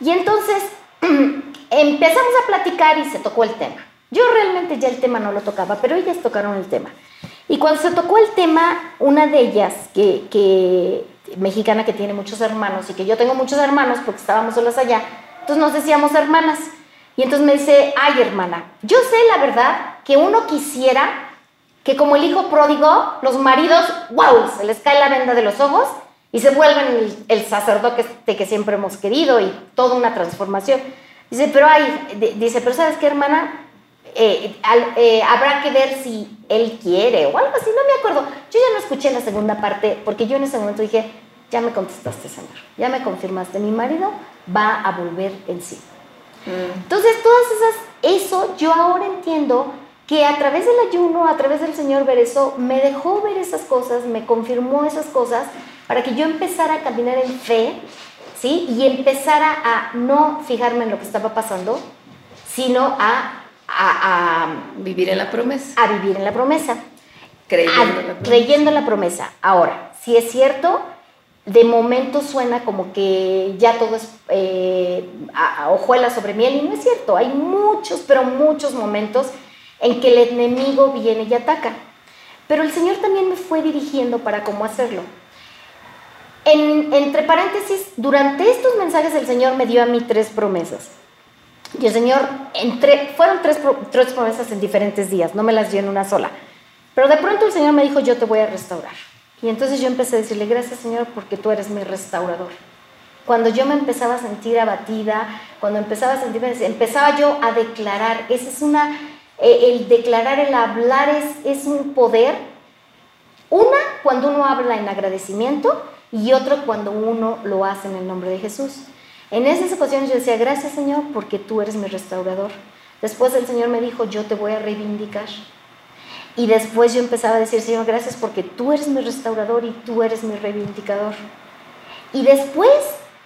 Y entonces <clears throat> empezamos a platicar y se tocó el tema. Yo realmente ya el tema no lo tocaba, pero ellas tocaron el tema. Y cuando se tocó el tema, una de ellas, que, que mexicana que tiene muchos hermanos y que yo tengo muchos hermanos porque estábamos solas allá, entonces nos decíamos hermanas. Y entonces me dice, ay hermana, yo sé la verdad que uno quisiera que como el hijo pródigo, los maridos, wow, se les cae la venda de los ojos y se vuelven el, sacerdote que siempre hemos querido y toda una transformación. Dice, pero hay, dice, pero ¿sabes qué, hermana? Eh, eh, habrá que ver si él quiere o algo así, no me acuerdo. Yo ya no escuché la segunda parte porque yo en ese momento dije, ya me contestaste, Señor, ya me confirmaste, mi marido va a volver en sí. Mm. Entonces, todas esas, eso yo ahora entiendo que a través del ayuno, a través del Señor ver eso, me dejó ver esas cosas, me confirmó esas cosas para que yo empezara a caminar en fe, ¿sí? Y empezara a no fijarme en lo que estaba pasando, sino a, vivir en la promesa. A vivir en la promesa. Creyendo, en la promesa. creyendo en la promesa. Ahora, si es cierto, de momento suena como que ya todo es eh, hojuela sobre miel y no es cierto. Hay muchos, pero muchos momentos en que el enemigo viene y ataca. Pero el Señor también me fue dirigiendo para cómo hacerlo. entre paréntesis, durante estos mensajes el Señor me dio a mí tres promesas. Y el Señor, fueron tres, promesas en diferentes días, no me las dio en una sola. Pero de pronto el Señor me dijo, yo te voy a restaurar. Y entonces yo empecé a decirle, gracias Señor, porque tú eres mi restaurador. Cuando yo me empezaba a sentir abatida, cuando empezaba a sentirme, empezaba yo a declarar, esa es una eh, el declarar, el hablar es, es un poder. Una, cuando uno habla en agradecimiento y otro, cuando uno lo hace en el nombre de Jesús. En esas ocasiones yo decía, gracias Señor, porque tú eres mi restaurador. Después el Señor me dijo, yo te voy a reivindicar. Y después yo empezaba a decir, Señor, gracias porque tú eres mi restaurador y tú eres mi reivindicador. Y después,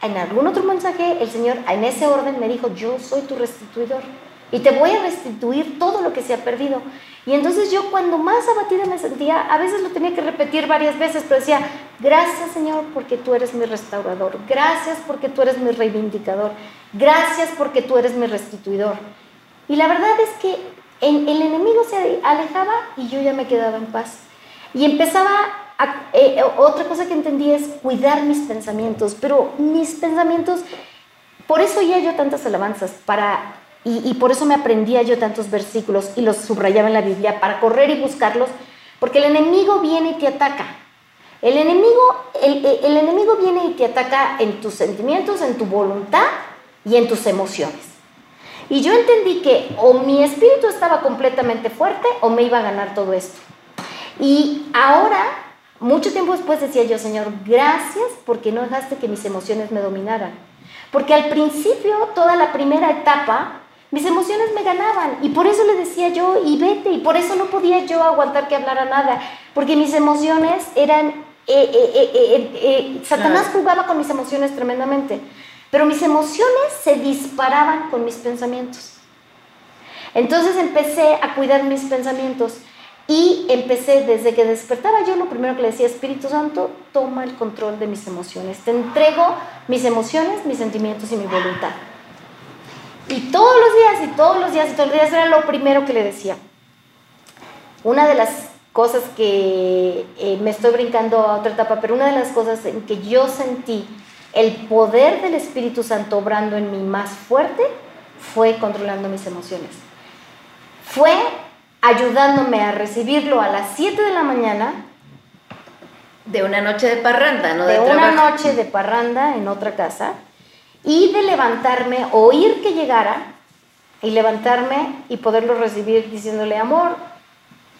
en algún otro mensaje, el Señor en ese orden me dijo, yo soy tu restituidor y te voy a restituir todo lo que se ha perdido. Y entonces yo cuando más abatida me sentía, a veces lo tenía que repetir varias veces, pero decía, gracias Señor porque tú eres mi restaurador, gracias porque tú eres mi reivindicador, gracias porque tú eres mi restituidor. Y la verdad es que el enemigo se alejaba y yo ya me quedaba en paz. Y empezaba, eh, otra cosa que entendí es cuidar mis pensamientos, pero mis pensamientos, por eso ya yo tantas alabanzas, para y, por eso me aprendía yo tantos versículos y los subrayaba en la Biblia para correr y buscarlos, porque el enemigo viene y te ataca. El enemigo, el, el enemigo viene y te ataca en tus sentimientos, en tu voluntad y en tus emociones. Y yo entendí que o mi espíritu estaba completamente fuerte o me iba a ganar todo esto. Y ahora, mucho tiempo después decía yo, Señor, gracias porque no dejaste que mis emociones me dominaran. Porque al principio, toda la primera etapa, mis emociones me ganaban y por eso le decía yo, y vete, y por eso no podía yo aguantar que hablara nada, porque mis emociones eran, eh, eh, eh, Satanás jugaba con mis emociones tremendamente, pero mis emociones se disparaban con mis pensamientos. Entonces empecé a cuidar mis pensamientos y empecé desde que despertaba yo, lo primero que le decía, Espíritu Santo, toma el control de mis emociones, te entrego mis emociones, mis sentimientos y mi voluntad. Y todos los días, y todos los días, y todos los días era lo primero que le decía. Una de las cosas que eh, me estoy brincando a otra etapa, pero una de las cosas en que yo sentí el poder del Espíritu Santo obrando en mí más fuerte fue controlando mis emociones. Fue ayudándome a recibirlo a las 7 de la mañana. De una noche de parranda, ¿no? De, una noche de parranda en otra casa. Y de levantarme, oír que llegara y levantarme y poderlo recibir diciéndole, amor,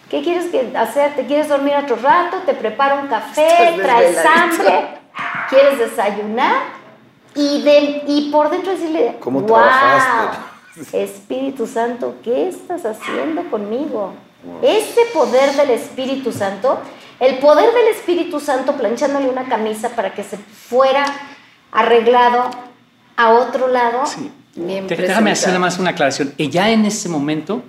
¿qué quieres hacer? ¿Te quieres dormir otro rato? ¿Te preparo un café? <laughs> ¿Traes hambre? ¿Quieres desayunar? Y, de, y por dentro decirle, ¿Cómo wow, trabajaste? <laughs> Espíritu Santo, ¿qué estás haciendo conmigo? Ese poder del Espíritu Santo, el poder del Espíritu Santo planchándole una camisa para que se fuera arreglado a otro lado. Sí. Déjame hacer nada más una aclaración. Y ya en ese momento,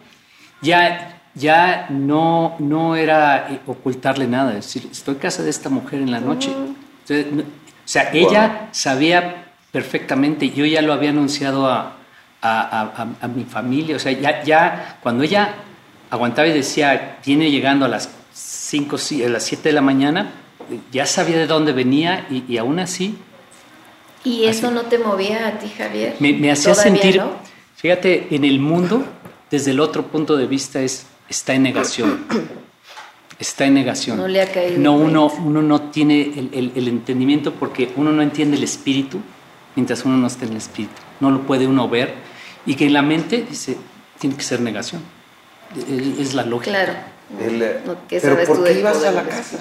ya, ya no, no era eh, ocultarle nada, es decir, estoy en casa de esta mujer en la noche. o sea, ella sabía perfectamente, yo ya lo había anunciado a, a, mi familia. O sea, ya, ya cuando ella aguantaba y decía, viene llegando a las 5, a las 7 de la mañana, ya sabía de dónde venía y, aún así... ¿Y eso no te movía a ti, Javier? Me, hacía sentir, fíjate, en el mundo, desde el otro punto de vista, es, está en negación. <clears throat> Está en negación. No le ha caído. No, uno, uno no tiene el, el entendimiento porque uno no entiende el espíritu mientras uno no está en el espíritu. No lo puede uno ver y que en la mente dice, tiene que ser negación. Es la lógica. Claro. Eh, pero ¿por qué ibas a la casa?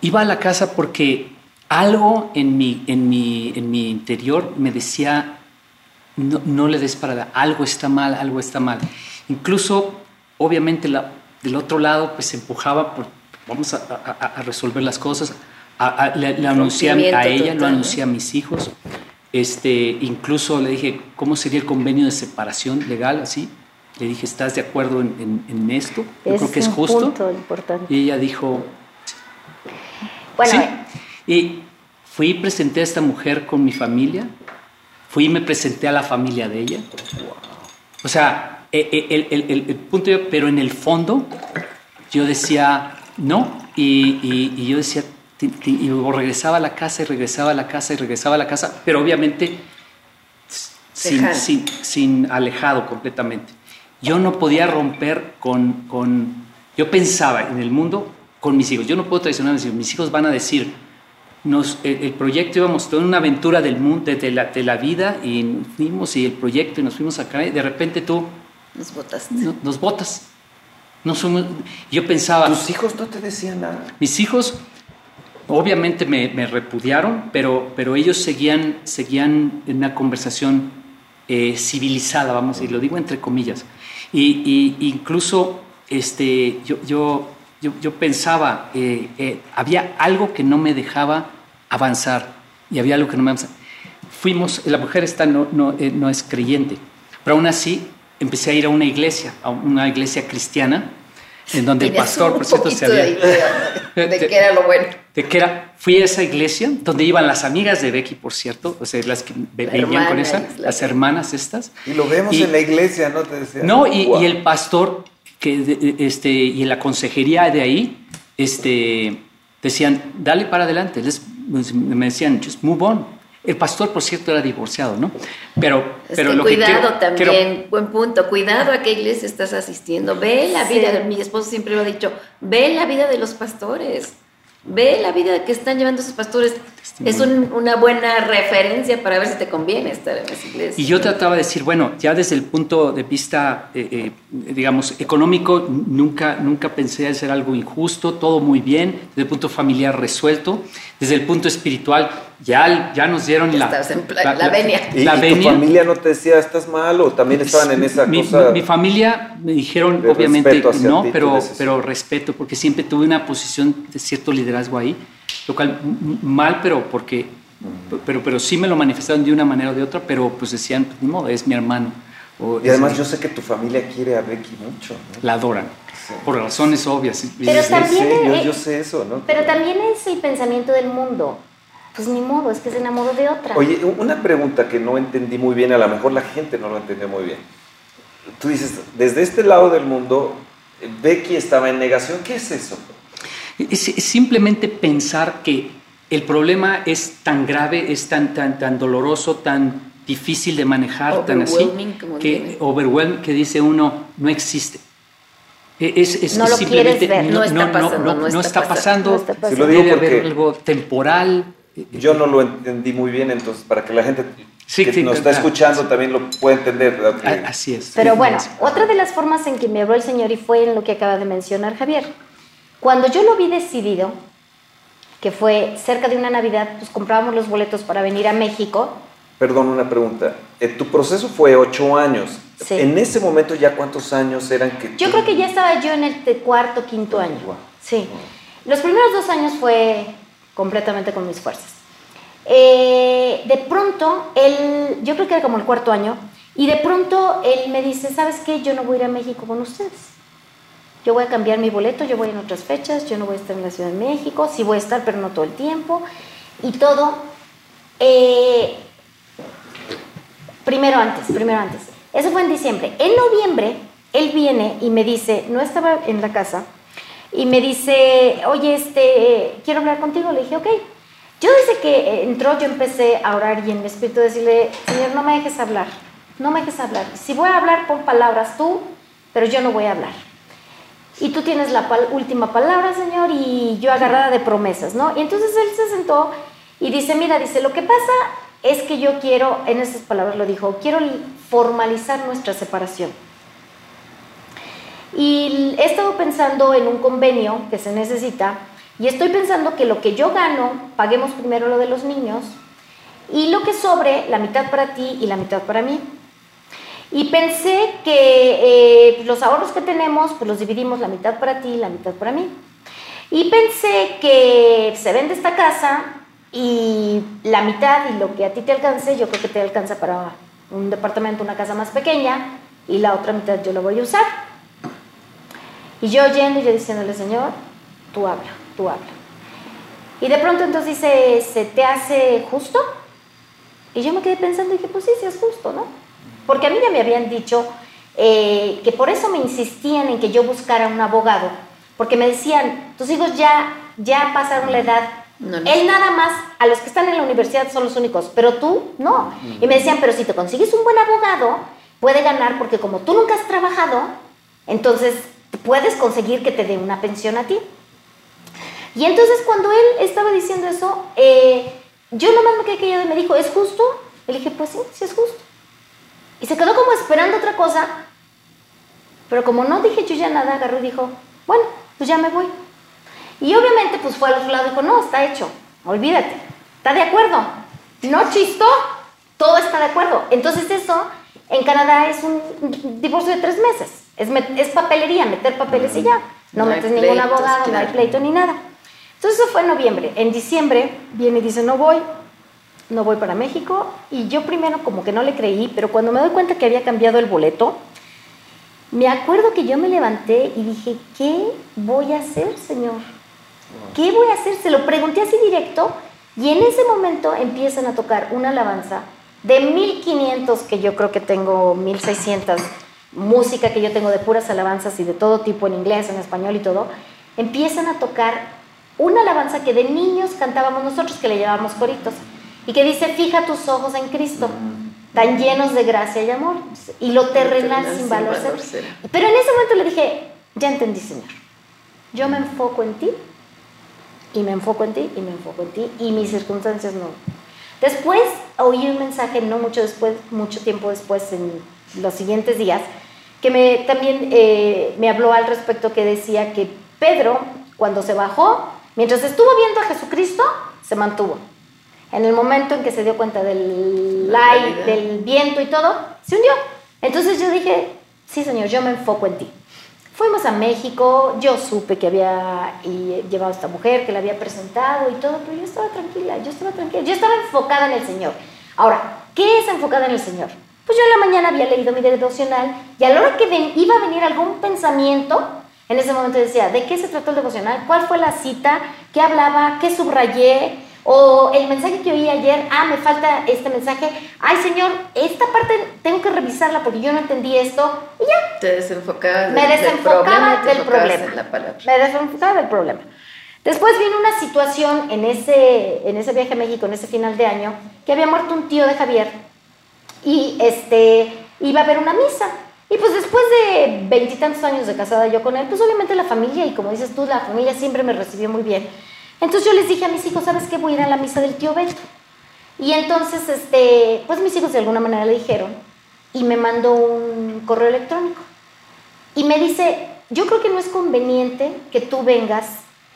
Iba a la casa porque algo en mi, en mi, en mi interior me decía, no, no le des para algo está mal, algo está mal. Incluso, obviamente, la, del otro lado, pues empujaba por, vamos a, a, resolver las cosas. le, anuncié a ella, lo anuncié a mis hijos. Este, incluso le dije, ¿cómo sería el convenio de separación legal? Así. Le dije, ¿estás de acuerdo en, esto? Yo creo que es justo. Punto importante. Y ella dijo, bueno, sí. Y fui y presenté a esta mujer con mi familia. Fui y me presenté a la familia de ella. O sea, e, e, el, el, el, punto, pero en el fondo yo decía, no. Y, y, y yo decía, y regresaba a la casa y regresaba a la casa y regresaba a la casa, pero obviamente sin, sin, sin, alejado completamente. Yo no podía romper con, con, yo pensaba en el mundo con mis hijos, yo no puedo traicionar a mis hijos, mis hijos van a decir, nos, el, proyecto íbamos toda una aventura del mundo, de, la, de la vida y nos fuimos y el proyecto y nos fuimos acá y de repente tú nos botaste. nos botas. No somos, yo pensaba... ¿Tus hijos no te decían nada? Mis hijos Obviamente me, repudiaron, pero, pero ellos seguían, seguían en una conversación eh, civilizada, vamos a decir, lo digo entre comillas. Y, incluso este, yo, yo, yo, pensaba, eh, eh, había algo que no me dejaba avanzar y había algo que no me avanzaba. Fuimos, la mujer esta no, no, no es creyente, pero aún así empecé a ir a una iglesia, a una iglesia cristiana, en donde el pastor, por cierto, se había... De, <laughs> de, qué era lo bueno. De que era, fui a esa iglesia donde iban las amigas de Becky, por cierto, o sea, las que venían con esa, las hermanas estas. Y lo vemos en la iglesia, ¿no? Te decía, no, y, y, el pastor, que, este, y en la consejería de ahí, este, decían, dale para adelante. Les, me decían, just move on. El pastor, por cierto, era divorciado, ¿no? Pero, pero lo cuidado que también, buen punto. Cuidado a qué iglesia estás asistiendo. Ve la vida, mi esposo siempre lo ha dicho, ve la vida de los pastores. Ve la vida que están llevando esos pastores. Es una buena referencia para ver si te conviene estar en esa iglesia. Y yo trataba de decir, bueno, ya desde el punto de vista, eh, eh, digamos, económico, nunca, nunca pensé hacer algo injusto, todo muy bien, desde el punto familiar resuelto, desde el punto espiritual, ya, ya nos dieron la, la, la, venia. ¿Y, tu familia no te decía, estás mal o también estaban en esa mi, cosa? Mi, familia me dijeron, obviamente, no, pero, pero respeto, porque siempre tuve una posición de cierto liderazgo ahí lo cual mal, pero porque, pero, pero sí me lo manifestaron de una manera o de otra, pero pues decían, pues, no, es mi hermano. y además yo sé que tu familia quiere a Becky mucho. La adoran, por razones obvias. Pero también yo, yo, sé eso, ¿no? Pero también es el pensamiento del mundo. Pues ni modo, es que se enamoró de otra. Oye, una pregunta que no entendí muy bien, a lo mejor la gente no lo entendió muy bien. Tú dices, desde este lado del mundo, Becky estaba en negación. ¿Qué es eso? Es, simplemente pensar que el problema es tan grave, es tan, tan, tan doloroso, tan difícil de manejar, tan así, que overwhelming, que dice uno, no existe. E, es, no lo simplemente ver. No, está pasando, no, está pasando, lo digo debe haber algo temporal. Yo no lo entendí muy bien, entonces para que la gente que nos está escuchando también lo pueda entender. Así es. Pero bueno, otra de las formas en que me habló el Señor y fue en lo que acaba de mencionar Javier cuando yo lo vi decidido, que fue cerca de una Navidad, pues comprábamos los boletos para venir a México. Perdón, una pregunta. Eh, tu proceso fue ocho años. En ese momento ya cuántos años eran que... Yo creo que ya estaba yo en el cuarto, quinto año. Sí. Los primeros dos años fue completamente con mis fuerzas. Eh, de pronto, él, yo creo que era como el cuarto año, y de pronto él me dice, ¿sabes qué? Yo no voy a ir a México con ustedes yo voy a cambiar mi boleto, yo voy en otras fechas, yo no voy a estar en la Ciudad de México, sí voy a estar, pero no todo el tiempo. Y todo, eh, primero antes, primero antes. Eso fue en diciembre. En noviembre, él viene y me dice, no estaba en la casa, y me dice, oye, este, quiero hablar contigo. Le dije, ok. Yo desde que entró, yo empecé a orar y en mi espíritu decirle, Señor, no me dejes hablar, no me dejes hablar. Si voy a hablar, pon palabras tú, pero yo no voy a hablar y tú tienes la última palabra, Señor, y yo agarrada de promesas, ¿no? Y entonces él se sentó y dice, mira, dice, lo que pasa es que yo quiero, en esas palabras lo dijo, quiero formalizar nuestra separación. Y he estado pensando en un convenio que se necesita y estoy pensando que lo que yo gano, paguemos primero lo de los niños y lo que sobre, la mitad para ti y la mitad para mí. Y pensé que eh, los ahorros que tenemos, pues los dividimos la mitad para ti y la mitad para mí. Y pensé que se vende esta casa y la mitad y lo que a ti te alcance, yo creo que te alcanza para un departamento, una casa más pequeña, y la otra mitad yo la voy a usar. Y yo yendo y yo diciéndole, Señor, tú habla, tú habla. Y de pronto entonces dice, ¿se te hace justo? Y yo me quedé pensando y dije, pues sí, sí es justo, ¿no? Porque a mí ya me habían dicho eh, que por eso me insistían en que yo buscara un abogado, porque me decían, tus hijos ya, ya pasaron la edad. Él nada más, a los que están en la universidad son los únicos, pero tú no. Y me decían, pero si te consigues un buen abogado, puede ganar porque como tú nunca has trabajado, entonces puedes conseguir que te dé una pensión a ti. Y entonces cuando él estaba diciendo eso, eh, yo nomás me quedé callado y me dijo, ¿es justo? Le dije, pues sí, sí es justo. Y se quedó como esperando otra cosa. Pero como no dije yo ya nada, agarró y dijo, bueno, pues ya me voy. Y obviamente pues fue al otro lado y dijo, no, está hecho, olvídate, está de acuerdo. No chistó, todo está de acuerdo. Entonces eso en Canadá es un divorcio de tres meses. Es, es papelería, meter papeles y ya. No, metes ningún abogado, no hay pleito ni nada. Entonces eso fue en noviembre. En diciembre viene y dice, no voy, no voy para México. Y yo primero como que no le creí, pero cuando me doy cuenta que había cambiado el boleto, me acuerdo que yo me levanté y dije, ¿qué voy a hacer, Señor? ¿Qué voy a hacer? Se lo pregunté así directo y en ese momento empiezan a tocar una alabanza de 1500 que yo creo que tengo 1600 música que yo tengo de puras alabanzas y de todo tipo en inglés, en español y todo. Empiezan a tocar una alabanza que de niños cantábamos nosotros que le llamábamos coritos y que dice, fija tus ojos en Cristo, tan llenos de gracia y amor, y lo terrenal sin valor ser. Pero en ese momento le dije, ya entendí, Señor, yo me enfoco en ti y me enfoco en ti y me enfoco en ti y mis circunstancias no. Después oí un mensaje, no mucho después, mucho tiempo después, en los siguientes días, que me, también eh, me habló al respecto que decía que Pedro, cuando se bajó, mientras estuvo viendo a Jesucristo, se mantuvo. En el momento en que se dio cuenta del light, del viento y todo, se hundió. Entonces yo dije, sí Señor, yo me enfoco en ti. Fuimos a México, yo supe que había llevado a esta mujer, que la había presentado y todo, pero yo estaba tranquila, yo estaba tranquila, yo estaba enfocada en el Señor. Ahora, ¿qué es enfocada en el Señor? Pues yo en la mañana había leído mi devocional y a la hora que iba a venir algún pensamiento, en ese momento decía, ¿de qué se trató el devocional? ¿Cuál fue la cita? ¿Qué hablaba? ¿Qué subrayé? O el mensaje que oí ayer, ah, me falta este mensaje, ay Señor, esta parte tengo que revisarla porque yo no entendí esto, y ya. Te desenfocaba me desenfocaba del problema. Me desenfocaba del problema. Después vino una situación en ese, en ese viaje a México, en ese final de año, que había muerto un tío de Javier y este, iba a haber una misa. Y pues después de veintitantos años de casada yo con él, pues obviamente la familia, y como dices tú, la familia siempre me recibió muy bien. Entonces yo les dije a mis hijos, ¿sabes qué? Voy a ir a la misa del tío Beto. Y entonces, este, pues mis hijos de alguna manera le dijeron y me mandó un correo electrónico. Y me dice, yo creo que no es conveniente que tú vengas,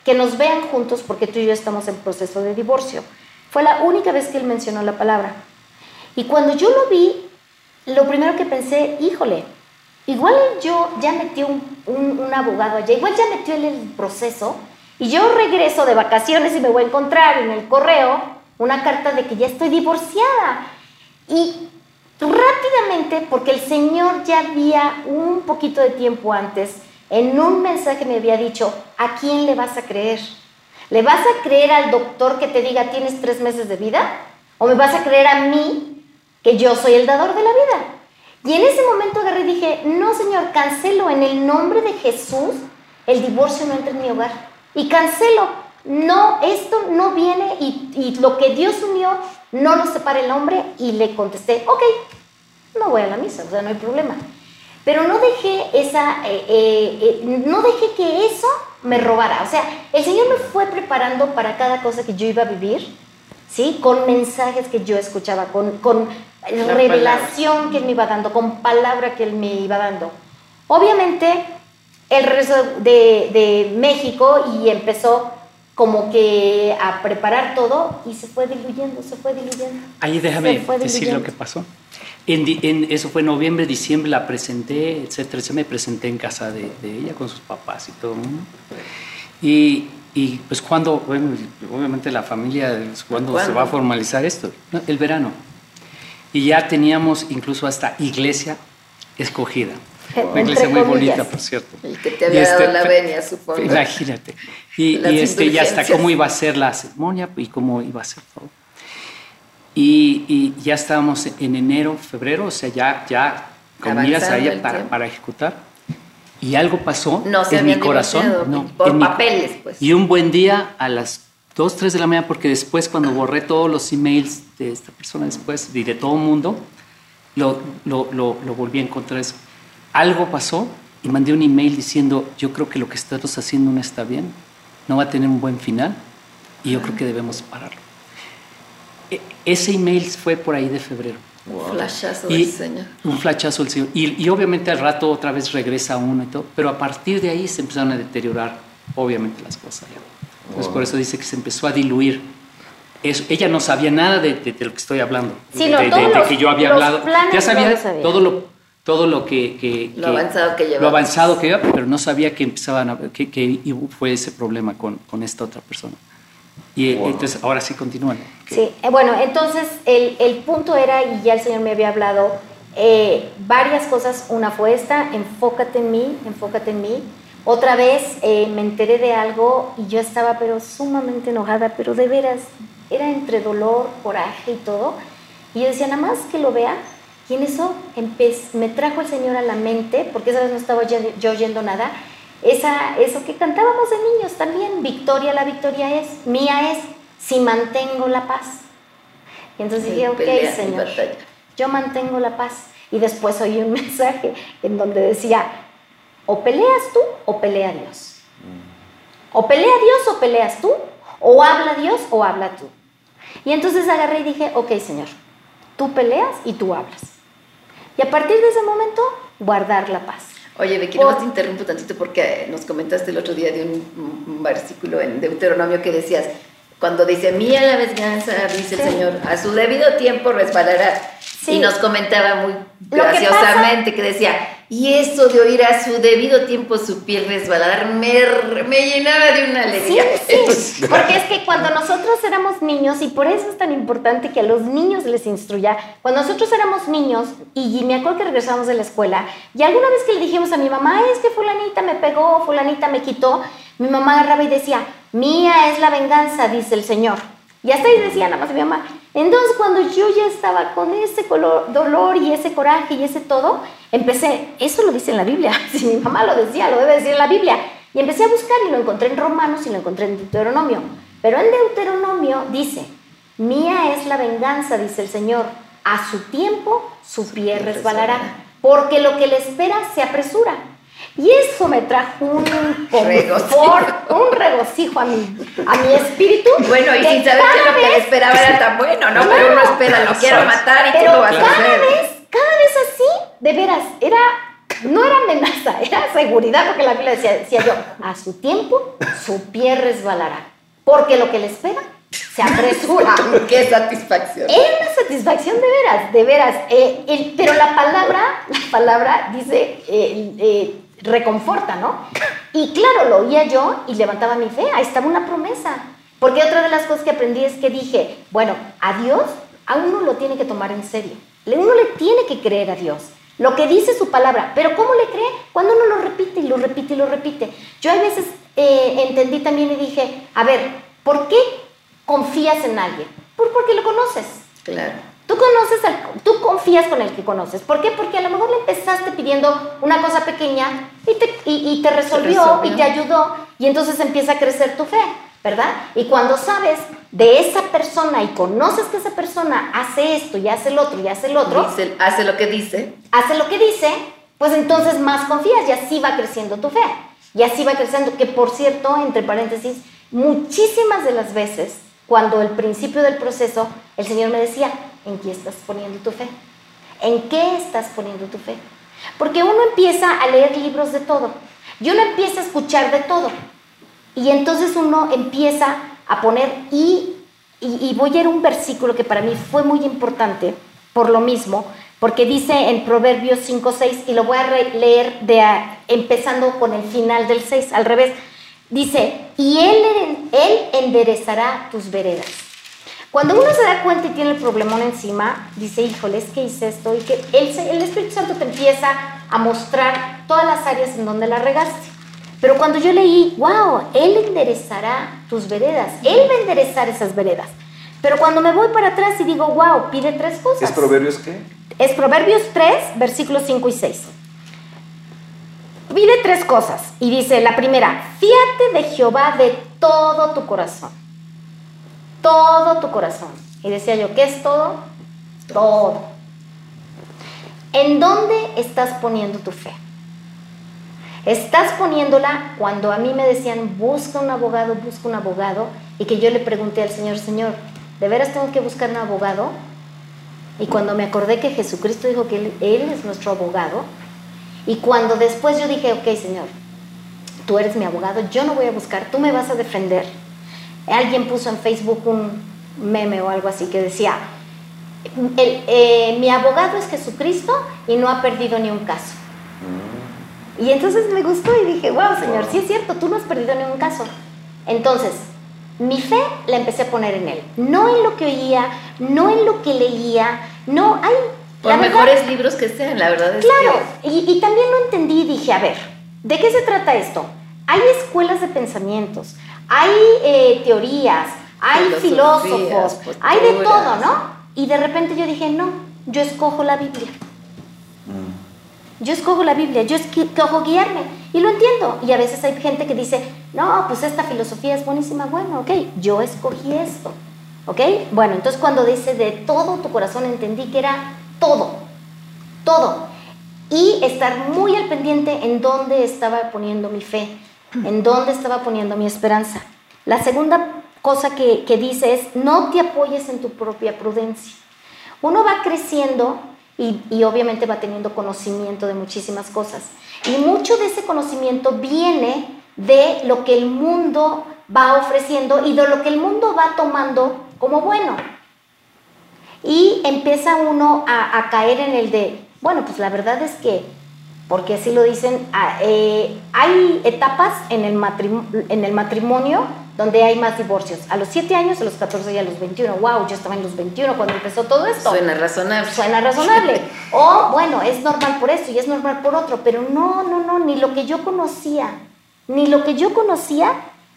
que nos vean juntos porque tú y yo estamos en proceso de divorcio. Fue la única vez que él mencionó la palabra. Y cuando yo lo vi, lo primero que pensé, híjole, igual yo ya metió un, un abogado allá, igual ya metió él el proceso y yo regreso de vacaciones y me voy a encontrar en el correo una carta de que ya estoy divorciada. Y rápidamente, porque el Señor ya había un poquito de tiempo antes, en un mensaje me había dicho, ¿a quién le vas a creer? ¿Le vas a creer al doctor que te diga tienes tres meses de vida? ¿O me vas a creer a mí que yo soy el dador de la vida? Y en ese momento agarré y dije, no Señor, cancelo en el nombre de Jesús, el divorcio no entra en mi hogar y cancelo. No, esto no viene y, lo que Dios unió no lo separa el hombre y le contesté, ok, no voy a la misa, o sea, no hay problema. Pero no dejé esa, eh, eh, eh, no dejé que eso me robara. O sea, el Señor me fue preparando para cada cosa que yo iba a vivir, ¿sí? Con mensajes que yo escuchaba, con, con revelación que Él me iba dando, con palabra que Él me iba dando. Obviamente, el regreso de, de, México y empezó como que a preparar todo y se fue diluyendo, se fue diluyendo. Ahí déjame decir lo que pasó. En, eso fue noviembre, diciembre, la presenté, etcétera. Se me presenté en casa de, ella con sus papás y todo el mundo. Y, y pues cuando, bueno, obviamente la familia, ¿cuándo se va a formalizar esto? El verano. Y ya teníamos incluso hasta iglesia escogida. Una iglesia muy bonita, por cierto. El que te había dado este, la venia, supongo. Imagínate. Y, y este, ya hasta cómo iba a ser la ceremonia y cómo iba a ser todo. Y, y ya estábamos en enero, febrero, o sea, ya, ya con miras ahí para, para, ejecutar. Y algo pasó no en mi corazón. No, por papeles, pues. Y un buen día a las 2, 3 de la mañana, porque después cuando borré todos los emails de esta persona después y de todo el mundo, lo, lo, lo, lo volví a encontrar eso algo pasó y mandé un email diciendo, yo creo que lo que estamos haciendo no está bien, no va a tener un buen final y yo creo que debemos pararlo. E, ese email fue por ahí de febrero. Un flashazo del Señor. Un flashazo del Señor. Y, obviamente al rato otra vez regresa uno y todo, pero a partir de ahí se empezaron a deteriorar, obviamente, las cosas. Entonces por eso dice que se empezó a diluir. Eso, ella no sabía nada de, lo que estoy hablando, sí, de, de, que yo había hablado. Ya sabía, todo lo todo lo que, lo avanzado que llevaba. Lo avanzado que iba, pero no sabía que empezaban a, que, que fue ese problema con, con esta otra persona. Y entonces ahora sí continúan. Sí, eh, bueno, entonces el, el, punto era, y ya el Señor me había hablado, eh, varias cosas. Una fue esta, enfócate en mí, enfócate en mí. Otra vez eh, me enteré de algo y yo estaba pero sumamente enojada, pero de veras, era entre dolor, coraje y todo. Y yo decía, nada más que lo vea, y en eso me trajo el Señor a la mente, porque esa vez no estaba yo oyendo nada, esa, eso que cantábamos de niños también, victoria, la victoria es, mía es, si mantengo la paz. Y entonces dije, ok, Señor, yo mantengo la paz. Y después oí un <laughs> mensaje en donde decía, o peleas tú o pelea Dios. O pelea Dios o peleas tú O habla Dios o habla tú. Y entonces agarré y dije, ok, Señor, tú peleas y tú hablas. Y a partir de ese momento, guardar la paz. Oye, Becky, no te interrumpo tantito porque nos comentaste el otro día de un, versículo en Deuteronomio que decías, cuando dice, mía la venganza, dice el Señor, a su debido tiempo resbalará. Y nos comentaba muy graciosamente que, decía, y eso de oír a su debido tiempo su piel resbalar me, me llenaba de una alegría. Sí, <laughs> porque es que cuando nosotros éramos niños, y por eso es tan importante que a los niños les instruya, cuando nosotros éramos niños, y me acuerdo que regresamos de la escuela, y alguna vez que le dijimos a mi mamá, es que fulanita me pegó, fulanita me quitó, mi mamá agarraba y decía, mía es la venganza, dice el Señor. Y hasta ahí decía nada más mi mamá. Entonces cuando yo ya estaba con ese dolor y ese coraje y ese todo, empecé, eso lo dice en la Biblia, <laughs> si mi mamá lo decía, lo debe decir en la Biblia. Y empecé a buscar y lo encontré en Romanos y lo encontré en Deuteronomio. Pero en Deuteronomio dice, mía es la venganza, dice el Señor, a su tiempo su pie resbalará, porque lo que le espera se apresura. Y eso me trajo un <laughs> regocijo, un regocijo a mi, a mi espíritu. Bueno, y sin saber que lo que le esperaba era tan bueno, ¿no? pero uno espera, lo quiero matar y tú lo vas a hacer. Vez, cada vez así, de veras, era, no era amenaza, <laughs> era seguridad, porque la Biblia decía, decía yo, a su tiempo su pie resbalará, porque lo que le espera se apresura. <laughs> ¡Qué satisfacción! Es una satisfacción de veras, de veras. Eh, pero la palabra, la palabra dice, eh, eh, reconforta, ¿no? Y claro, lo oía yo y levantaba mi fe, ahí estaba una promesa. Porque otra de las cosas que aprendí es que dije, bueno, a Dios a uno lo tiene que tomar en serio. Uno le tiene que creer a Dios. Lo que dice su palabra. Pero ¿cómo le cree? Cuando uno lo repite y lo repite y lo repite. Yo a veces eh, entendí también y dije, a ver, ¿por qué confías en alguien? porque lo conoces. Claro. Tú conoces, al, tú confías con el que conoces. ¿Por qué? Porque a lo mejor le empezaste pidiendo una cosa pequeña y te, y, te resolvió, y te ayudó y entonces empieza a crecer tu fe, ¿verdad? Y cuando sabes de esa persona y conoces que esa persona hace esto y hace el otro y hace el otro, hace lo que dice, hace lo que dice, pues entonces más confías y así va creciendo tu fe. Y así va creciendo, que por cierto, entre paréntesis, muchísimas de las veces, cuando el principio del proceso, el Señor me decía, ¿En qué estás poniendo tu fe? ¿En qué estás poniendo tu fe? Porque uno empieza a leer libros de todo y uno empieza a escuchar de todo. Y entonces uno empieza a poner, y, y, voy a ir a un versículo que para mí fue muy importante por lo mismo, porque dice en Proverbios 5, 6, y lo voy a leer de, empezando con el final del 6, al revés. Dice, y él, él enderezará tus veredas. Cuando uno se da cuenta y tiene el problemón encima, dice, híjole, es que hice esto y que el, el Espíritu Santo te empieza a mostrar todas las áreas en donde la regaste. Pero cuando yo leí, wow, Él enderezará tus veredas, Él va a enderezar esas veredas. Pero cuando me voy para atrás y digo, wow, pide tres cosas. ¿Es Proverbios qué? Es Proverbios 3, versículos 5 y 6. Pide tres cosas. Y dice, la primera, fíate de Jehová de todo tu corazón todo tu corazón. Y decía yo, ¿qué es todo? Todo. ¿En dónde estás poniendo tu fe? Estás poniéndola cuando a mí me decían, busca un abogado, busca un abogado, y que yo le pregunté al Señor, Señor, ¿de veras tengo que buscar un abogado? Y cuando me acordé que Jesucristo dijo que él, es nuestro abogado, y cuando después yo dije, ok, Señor, tú eres mi abogado, yo no voy a buscar, tú me vas a defender Alguien puso en Facebook un meme o algo así que decía, eh, mi abogado es Jesucristo y no ha perdido ni un caso. Mm. Y entonces me gustó y dije, wow, Señor, sí es cierto, tú no has perdido ni un caso. Entonces, mi fe la empecé a poner en Él, no en lo que oía, no en lo que leía, no, hay... Los mejores libros que sean, la verdad es claro, y, y también lo entendí y dije, a ver, ¿de qué se trata esto? Hay escuelas de pensamientos, hay eh, teorías, hay filósofos, hay de todo, ¿no? Y de repente yo dije, no, yo escojo la Biblia. Mm. Yo escojo la Biblia, yo escojo guiarme. Y lo entiendo. Y a veces hay gente que dice, no, pues esta filosofía es buenísima. Bueno, ok, yo escogí esto. ¿Ok? Bueno, entonces cuando dice de todo tu corazón, entendí que era todo. Todo. Y estar muy al pendiente en dónde estaba poniendo mi fe en dónde estaba poniendo mi esperanza. La segunda cosa que, dice es, no te apoyes en tu propia prudencia. Uno va creciendo y, y, obviamente va teniendo conocimiento de muchísimas cosas. Y mucho de ese conocimiento viene de lo que el mundo va ofreciendo y de lo que el mundo va tomando como bueno. Y empieza uno a, caer en el de, bueno, pues la verdad es que, porque así lo dicen, ah, eh, hay etapas en el, en el matrimonio donde hay más divorcios. A los 7 años, a los 14 y a los 21. ¡Wow! Yo estaba en los 21 cuando empezó todo esto. Suena razonable. Suena razonable. <laughs> o, bueno, es normal por esto y es normal por otro. Pero no, no, no, ni lo que yo conocía, ni lo que yo conocía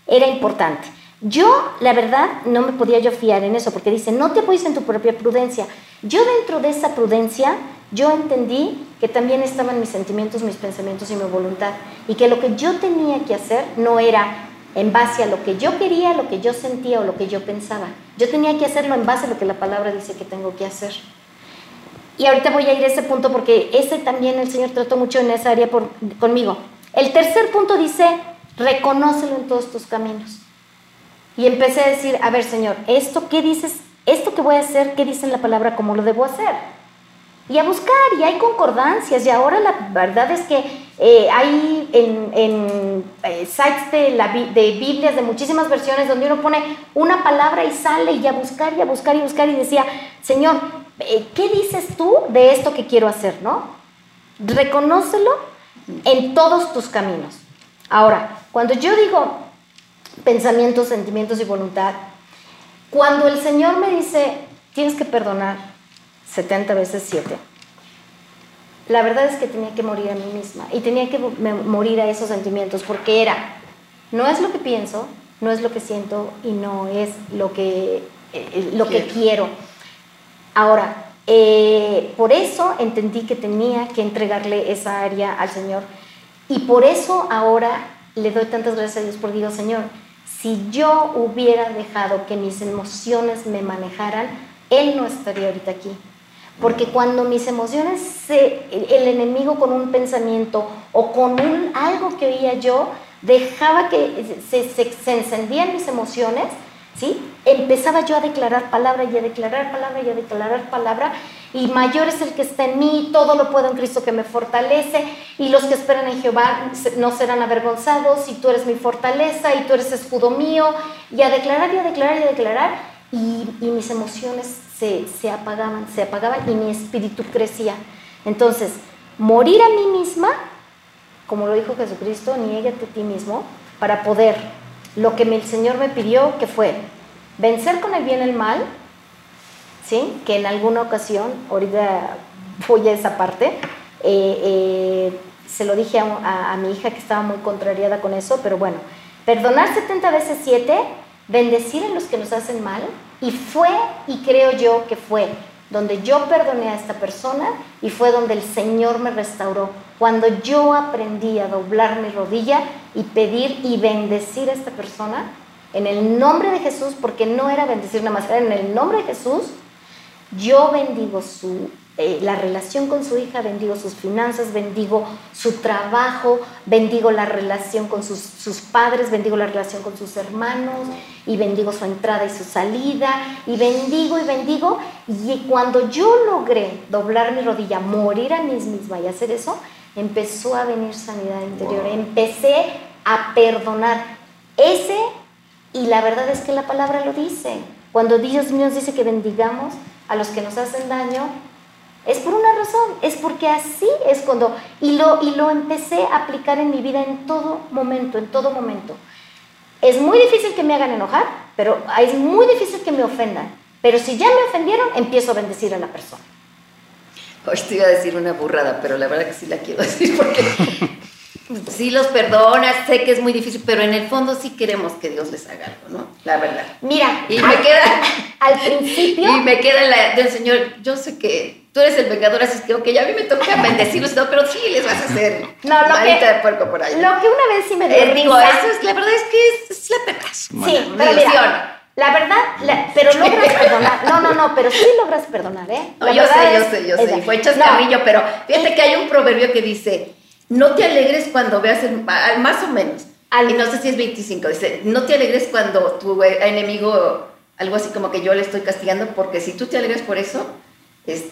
era importante. Yo, la verdad, no me podía yo fiar en eso, porque dice, no te apoyes en tu propia prudencia. Yo dentro de esa prudencia, yo entendí que también estaban mis sentimientos, mis pensamientos y mi voluntad, y que lo que yo tenía que hacer no era en base a lo que yo quería, lo que yo sentía o lo que yo pensaba. Yo tenía que hacerlo en base a lo que la palabra dice que tengo que hacer. Y ahorita voy a ir a ese punto porque ese también el Señor trató mucho en esa área conmigo. El tercer punto dice, reconócelo en todos tus caminos. Y empecé a decir, a ver Señor, ¿esto qué dices? ¿Esto que voy a hacer, qué dice en la palabra, cómo lo debo hacer? Y a buscar, y hay concordancias, y ahora la verdad es que eh, hay en, eh, sites de, la, de Biblias de muchísimas versiones donde uno pone una palabra y sale y a buscar y a buscar y buscar y decía, Señor, eh, ¿qué dices tú de esto que quiero hacer? ¿No? Reconócelo en todos tus caminos. Ahora, cuando yo digo pensamientos, sentimientos y voluntad, cuando el Señor me dice, tienes que perdonar 70 veces 7, la verdad es que tenía que morir a mí misma y tenía que morir a esos sentimientos porque era, no es lo que pienso, no es lo que siento y no es lo que, eh, lo quiero. que quiero. Ahora, eh, por eso entendí que tenía que entregarle esa área al Señor y por eso ahora le doy tantas gracias a Dios por digo, Señor, si yo hubiera dejado que mis emociones me manejaran, Él no estaría ahorita aquí. Porque cuando mis emociones, el enemigo con un pensamiento o con algo que oía yo, dejaba que se, se encendían mis emociones, ¿sí? Empezaba yo a declarar palabra y a declarar palabra y a declarar palabra y mayor es el que está en mí, todo lo puedo en Cristo que me fortalece, y los que esperan en Jehová no serán avergonzados, y tú eres mi fortaleza, y tú eres escudo mío, y a declarar y a declarar y a declarar, y, mis emociones se, se apagaban, se apagaban y mi espíritu crecía. Entonces, morir a mí misma, como lo dijo Jesucristo, niégate a ti mismo, para poder, lo que el Señor me pidió, que fue vencer con el bien el mal, ¿sí? que en alguna ocasión, ahorita voy a esa parte, eh, eh, se lo dije a, mi hija que estaba muy contrariada con eso, pero bueno, perdonar 70 veces 7, bendecir a los que nos hacen mal, y fue, y creo yo que fue, donde yo perdoné a esta persona y fue donde el Señor me restauró. Cuando yo aprendí a doblar mi rodilla y pedir y bendecir a esta persona, en el nombre de Jesús, porque no era bendecir nada más, era en el nombre de Jesús, yo bendigo su, eh, la relación con su hija, bendigo sus finanzas, bendigo su trabajo, bendigo la relación con sus, sus, padres, bendigo la relación con sus hermanos y bendigo su entrada y su salida y bendigo y bendigo. Y cuando yo logré doblar mi rodilla, morir a mí misma y hacer eso, empezó a venir sanidad interior. Empecé a perdonar ese y la verdad es que la palabra lo dice. Cuando Dios nos dice que bendigamos, a los que nos hacen daño, es por una razón, es porque así es cuando, y lo, y lo empecé a aplicar en mi vida en todo momento, en todo momento. Es muy difícil que me hagan enojar, pero es muy difícil que me ofendan. Pero si ya me ofendieron, empiezo a bendecir a la persona. Hoy te iba a decir una burrada, pero la verdad que sí la quiero <laughs> decir porque sí los perdonas, sé que es muy difícil, pero en el fondo sí queremos que Dios les haga algo, ¿no? La verdad. Mira, y me queda <laughs> al principio y me queda la del Señor, yo sé que tú eres el vengador, así es que ok, a mí me toca <laughs> bendecirlos, no, pero sí les vas a hacer no, lo que, de puerco por ahí. Lo que una vez sí me dio eh, digo, eso es, la verdad es que es, la verdad. Sí, pero mira, la verdad, pero logras perdonar. No, no, no, pero sí logras perdonar, ¿eh? yo sé, yo sé, yo sé. Fue chascarrillo, pero fíjate que hay un proverbio que dice, no te alegres cuando veas el más o menos. y no sé si es 25, dice, no te alegres cuando tu enemigo, algo así como que yo le estoy castigando, porque si tú te alegras por eso, es,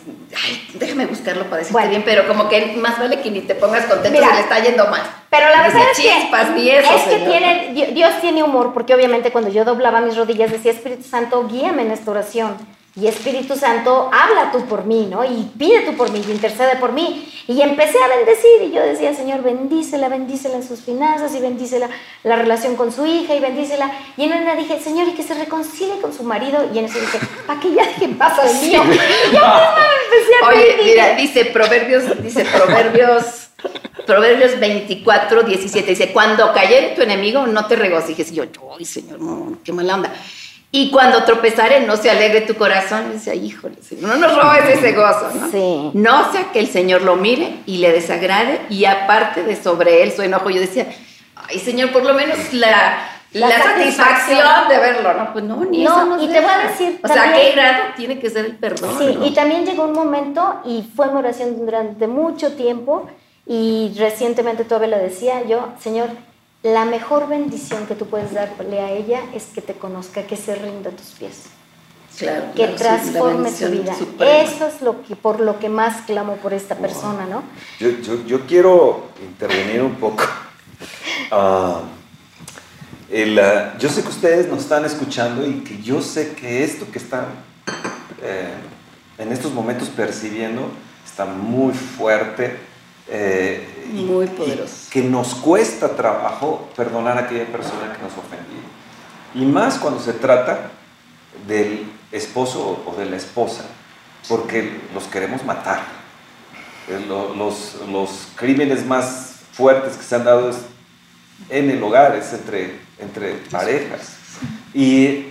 ay, déjame buscarlo para decirte bien, pero como que más vale que ni te pongas contento si le está yendo mal. Pero la verdad es que, es que tiene, Dios tiene humor, porque obviamente cuando yo doblaba mis rodillas decía, Espíritu Santo, guíame en esta oración. Y Espíritu Santo, habla tú por mí, ¿no? Y pide tú por mí, y intercede por mí. Y empecé a bendecir, y yo decía, Señor, bendícela, bendícela en sus finanzas, y bendícela la relación con su hija, y bendícela. Y en una dije, Señor, y que se reconcilie con su marido. Y en eso dije, ¿para qué ya deje pasa el mío? Y yo empecé a Oye, mira, dice Proverbios, dice Proverbios, Proverbios 24, 17, dice, cuando cayere tu enemigo, no te regocijes. Y yo, ay, Señor, qué mala onda. Y cuando tropezare, no se alegre tu corazón. Y dice, híjole, no nos robes ese gozo, ¿no? Sí. No sea que el Señor lo mire y le desagrade y aparte de sobre él su enojo. Yo decía, ay, Señor, por lo menos la, la, satisfacción. de verlo, ¿no? Pues no, ni eso no y te voy a decir. O sea, ¿qué grado tiene que ser el perdón? Sí, y también llegó un momento, y fue mi oración durante mucho tiempo, y recientemente todavía lo decía yo, Señor, la mejor bendición que tú puedes darle a ella es que te conozca, que se rinda a tus pies. Claro, que transforme su vida. Eso es lo que, por lo que más clamo por esta persona, ¿no? Yo, quiero intervenir un poco. <laughs> Ah, ah, yo sé que ustedes nos están escuchando y que yo sé que esto que están eh, en estos momentos percibiendo está muy fuerte eh, Muy poderoso. que nos cuesta trabajo perdonar a aquella persona que nos ofendió. Y más cuando se trata del esposo o de la esposa, porque los queremos matar. Eh, los, los crímenes más fuertes que se han dado en el hogar, es entre, entre parejas. Y,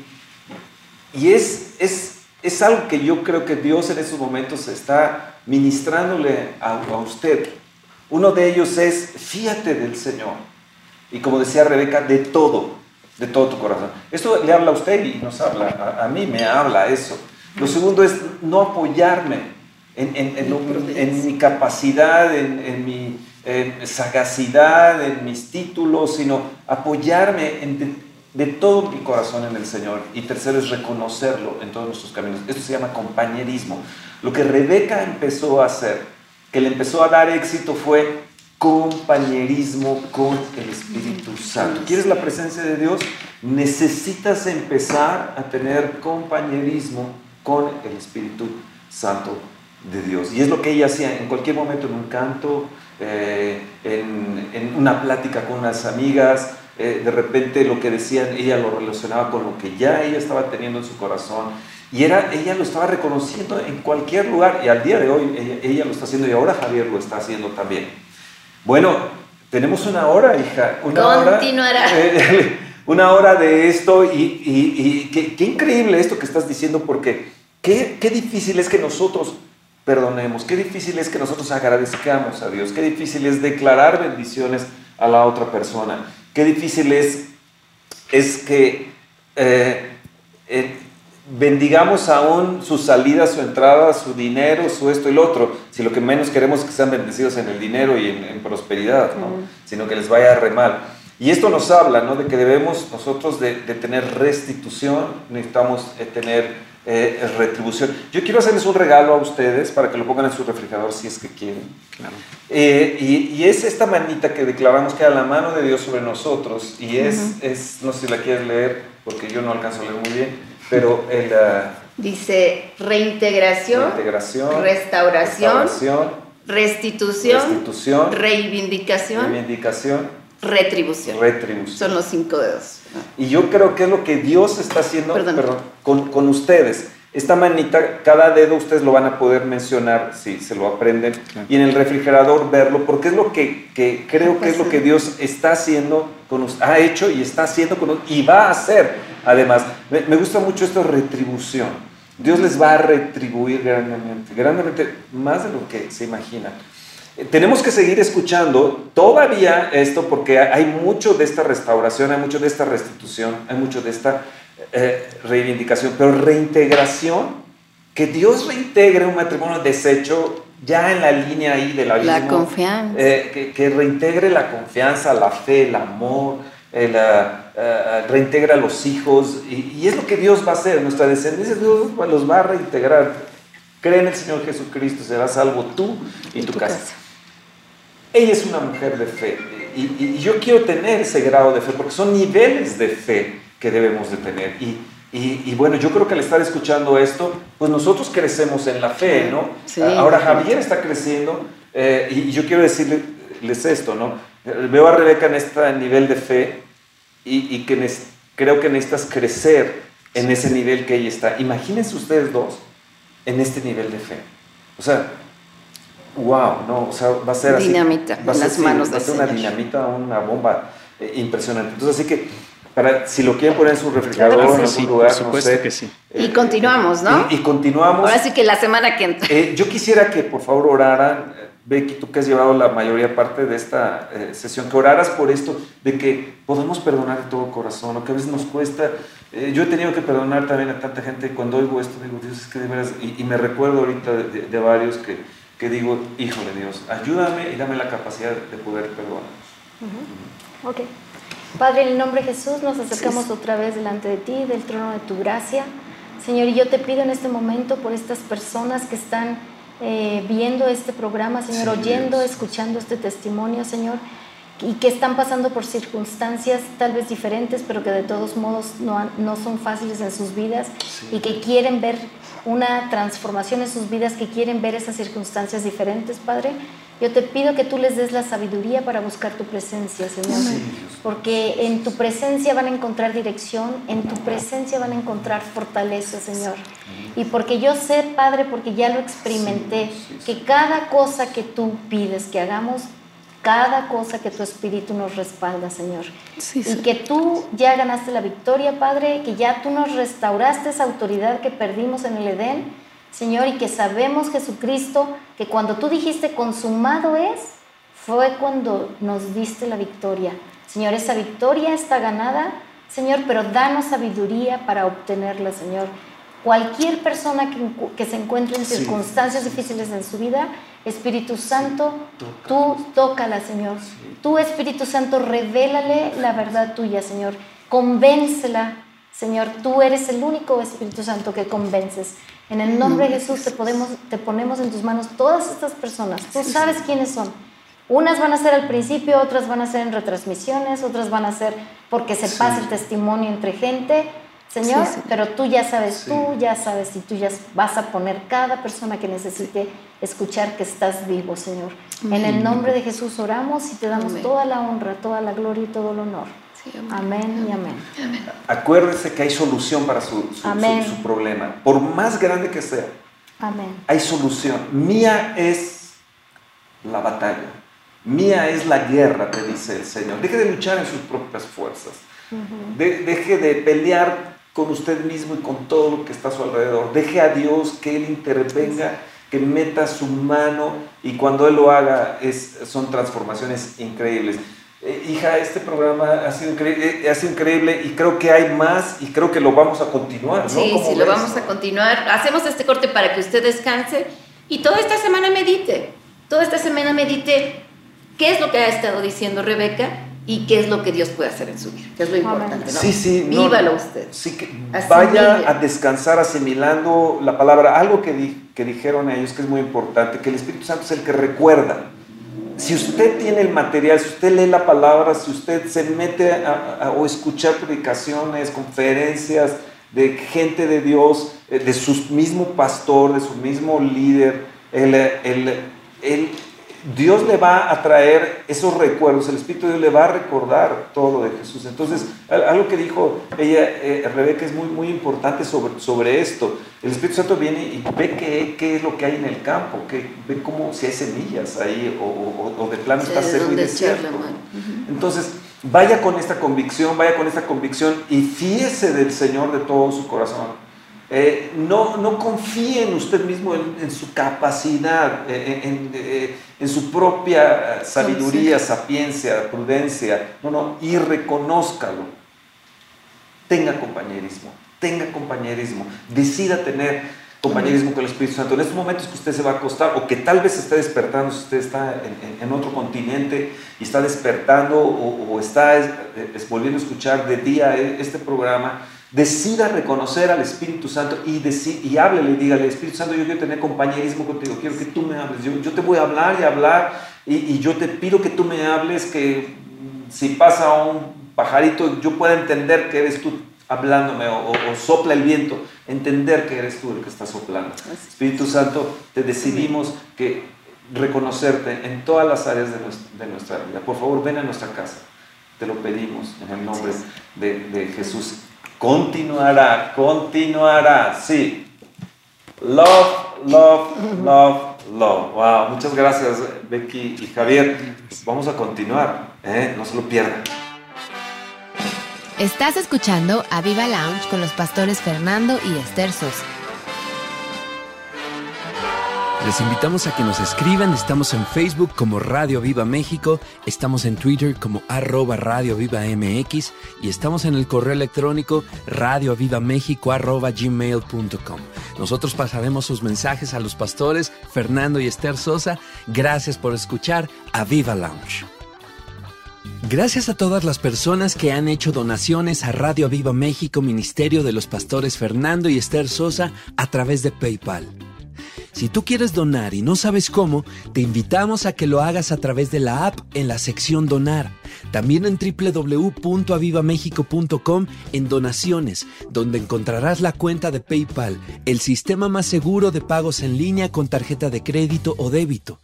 y es, es, es algo que yo creo que Dios en esos momentos está ministrándole a, a usted uno de ellos es, fíjate del Señor. Y como decía Rebeca, de todo, de todo tu corazón. Esto le habla a usted y nos habla, a, mí me habla eso. Lo segundo es no apoyarme en, mi capacidad, en, mi sagacidad, en mis títulos, sino apoyarme de, de todo mi corazón en el Señor. Y tercero es reconocerlo en todos nuestros caminos. Esto se llama compañerismo. Lo que Rebeca empezó a hacer que le empezó a dar éxito fue compañerismo con el Espíritu Santo. ¿Quieres la presencia de Dios? Necesitas empezar a tener compañerismo con el Espíritu Santo de Dios. Y es lo que ella hacía en cualquier momento, en un canto, eh, en, una plática con unas amigas, eh, de repente lo que decían, ella lo relacionaba con lo que ya ella estaba teniendo en su corazón y era, ella lo estaba reconociendo en cualquier lugar y al día de hoy ella, lo está haciendo y ahora Javier lo está haciendo también. Bueno, tenemos una hora, hija. Una Continuará. Hora, una hora de esto y, y, qué, increíble esto que estás diciendo porque qué, qué difícil es que nosotros perdonemos, qué difícil es que nosotros agradezcamos a Dios, qué difícil es declarar bendiciones a la otra persona, qué difícil es, es que eh, eh, bendigamos aún sus salidas, su entrada, su dinero, su esto y lo otro, si lo que menos queremos es que sean bendecidos en el dinero y en, prosperidad, ¿no? sino que les vaya re mal. Y esto nos habla ¿no? de que debemos nosotros de, tener restitución, necesitamos eh, tener eh, retribución. Yo quiero hacerles un regalo a ustedes para que lo pongan en su refrigerador si es que quieren. Claro. Eh, y, y, es esta manita que declaramos que a la mano de Dios sobre nosotros y es, es, no sé si la quieres leer porque yo no alcanzo a leer muy bien pero el... Dice reintegración, restauración, restitución, restitución, reivindicación, reivindicación, retribución. retribución. Son los cinco dedos. Y yo creo que es lo que Dios está haciendo con, con, ustedes. Esta manita, cada dedo ustedes lo van a poder mencionar si se lo aprenden y en el refrigerador verlo, porque es lo que, que creo que es lo que Dios está haciendo, con, ha hecho y está haciendo con, y va a hacer Además, me, gusta mucho esta retribución. Dios les va a retribuir grandemente, grandemente más de lo que se imaginan. Eh, tenemos que seguir escuchando todavía esto porque hay mucho de esta restauración, hay mucho de esta restitución, hay mucho de esta eh, reivindicación, pero reintegración, que Dios reintegre un matrimonio deshecho ya en la línea ahí de la La confianza. Eh, que, que, reintegre la confianza, la fe, el amor, reintegra a los hijos, y, es lo que Dios va a hacer, nuestra descendencia, Dios los va a reintegrar. Cree en el Señor Jesucristo, serás salvo tú y, tu, casa. Ella es una mujer de fe, y, yo quiero tener ese grado de fe, porque son niveles de fe que debemos de tener. Y, bueno, yo creo que al estar escuchando esto, pues nosotros crecemos en la fe, ¿no? Ahora Javier está creciendo eh, y yo quiero decirles esto, ¿no? Veo a Rebeca en este nivel de fe y, que creo que necesitas crecer en ese nivel que ella está. Imagínense ustedes dos en este nivel de fe. O sea, wow, ¿no? O sea, va a ser así. Dinamita va a ser, las manos va a ser una dinamita, una bomba eh, impresionante. Entonces, así que para, si lo quieren poner en su refrigerador, en algún lugar, no sé. Que sí. y continuamos, ¿no? Y, continuamos. Ahora sí que la semana que entra. Eh, yo quisiera que por favor oraran, Becky, tú que has llevado la mayoría parte de esta eh, sesión, que oraras por esto, de que podamos perdonar de todo corazón, lo que a veces nos cuesta. Eh, yo he tenido que perdonar también a tanta gente, y cuando oigo esto digo, Dios, es que de veras, y, me recuerdo ahorita de, varios que, que, digo, híjole Dios, ayúdame y dame la capacidad de poder perdonar. Ok. Padre, en el nombre de Jesús nos acercamos otra vez delante de ti, del trono de tu gracia. Señor, y yo te pido en este momento por estas personas que están eh, viendo este programa, Señor, oyendo, escuchando este testimonio, Señor, y que están pasando por circunstancias tal vez diferentes, pero que de todos modos no, no son fáciles en sus vidas y que quieren ver una transformación en sus vidas, que quieren ver esas circunstancias diferentes, Padre. Yo te pido que tú les des la sabiduría para buscar tu presencia, Señor. Porque en tu presencia van a encontrar dirección, en tu presencia van a encontrar fortaleza, Señor. Y porque yo sé, Padre, porque ya lo experimenté, que cada cosa que tú pides que hagamos, cada cosa que tu Espíritu nos respalda, Señor. y que tú ya ganaste la victoria, Padre, que ya tú nos restauraste esa autoridad que perdimos en el Edén Señor, y que sabemos, Jesucristo, que cuando tú dijiste consumado es, fue cuando nos diste la victoria. Señor, esa victoria está ganada, Señor, pero danos sabiduría para obtenerla, Señor. Cualquier persona que, se encuentre en circunstancias difíciles en su vida, Espíritu Santo, tú tócala, Señor. Tú, Espíritu Santo, revélale la verdad tuya, Señor. Convéncela, Señor. Tú eres el único Espíritu Santo que convences. En el nombre de Jesús te, podemos, te ponemos en tus manos todas estas personas. Tú sabes quiénes son. Unas van a ser al principio, otras van a ser en retransmisiones, otras van a ser porque se pasa el testimonio entre gente. Señor, pero tú ya sabes, tú ya sabes y tú ya vas a poner cada persona que necesite escuchar que estás vivo, Señor. En el nombre de Jesús oramos y te damos toda la honra, toda la gloria y todo el honor amén. y amén. Acuérdese que hay solución para su, su, problema, por más grande que sea. Amén. Hay solución. Mía es la batalla. Mía es la guerra, te dice el Señor. Deje de luchar en sus propias fuerzas. deje de pelear con usted mismo y con todo lo que está a su alrededor. Deje a Dios que Él intervenga, que meta su mano y cuando Él lo haga es, son transformaciones increíbles. Eh, hija, este programa ha sido, increíble, eh, ha sido increíble y creo que hay más y creo que lo vamos a continuar. ¿no? Sí, sí, lo vamos a continuar. Hacemos este corte para que usted descanse y toda esta semana medite. Toda esta semana medite qué es lo que ha estado diciendo Rebeca y qué es lo que Dios puede hacer en su vida, que es lo importante. ¿no? Sí, sí. Vívalo usted. Sí, que vaya a descansar asimilando la palabra. Algo que, que dijeron ellos que es muy importante, que el Espíritu Santo es el que recuerda si usted tiene el material, si usted lee la palabra, si usted se mete a, o escuchar predicaciones, conferencias de gente de Dios, eh, de su mismo pastor, de su mismo líder, el, el, Dios le va a traer esos recuerdos, el Espíritu de Dios le va a recordar todo de Jesús. Entonces, algo que dijo ella, eh, Rebeca, es muy, muy importante sobre, sobre esto. El Espíritu Santo viene y ve qué, qué es lo que hay en el campo, que, ve cómo si hay semillas ahí o, o, de plano está seco y desierto. Entonces, vaya con esta convicción, vaya con esta convicción y fíese del Señor de todo su corazón eh, no, no confíe en usted mismo, en, su capacidad, eh, eh, en, su propia sabiduría, sapiencia, prudencia. No, no, y reconózcalo. Tenga compañerismo, tenga compañerismo. Decida tener compañerismo con el Espíritu Santo. En estos momentos que usted se va a acostar o que tal vez esté despertando, si usted está en, otro continente y está despertando o, está volviendo a escuchar de día este programa, decida reconocer al Espíritu Santo y, y háblele y dígale, Espíritu Santo, yo quiero tener compañerismo contigo, quiero que tú me hables, yo, te voy a hablar y hablar y, yo te pido que tú me hables, que si pasa un pajarito yo pueda entender que eres tú hablándome o, sopla el viento, entender que eres tú el que está soplando. Espíritu Santo, te decidimos que reconocerte en todas las áreas de nuestra, vida. Por favor, ven a nuestra casa. Te lo pedimos en el nombre de, de Jesús. Continuará, continuará, sí. Love, love, love, love. Wow, muchas gracias Becky y Javier. Vamos a continuar, ¿eh? no se lo pierdan. Estás escuchando a Viva Lounge con los pastores Fernando y Esther Sosa. Les invitamos a que nos escriban, estamos en Facebook como Radio Viva México, estamos en Twitter como arroba Radio Viva MX y estamos en el correo electrónico radiovivamexico arroba gmail.com. Nosotros pasaremos sus mensajes a los pastores Fernando y Esther Sosa. Gracias por escuchar a Viva Lounge. Gracias a todas las personas que han hecho donaciones a Radio Viva México, Ministerio de los Pastores Fernando y Esther Sosa a través de PayPal. Si tú quieres donar y no sabes cómo, te invitamos a que lo hagas a través de la app en la sección Donar. También en www.avivamexico.com en donaciones, donde encontrarás la cuenta de PayPal, el sistema más seguro de pagos en línea con tarjeta de crédito o débito.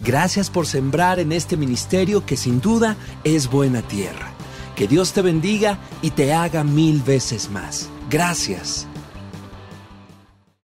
Gracias por sembrar en este ministerio que sin duda es buena tierra. Que Dios te bendiga y te haga mil veces más. Gracias.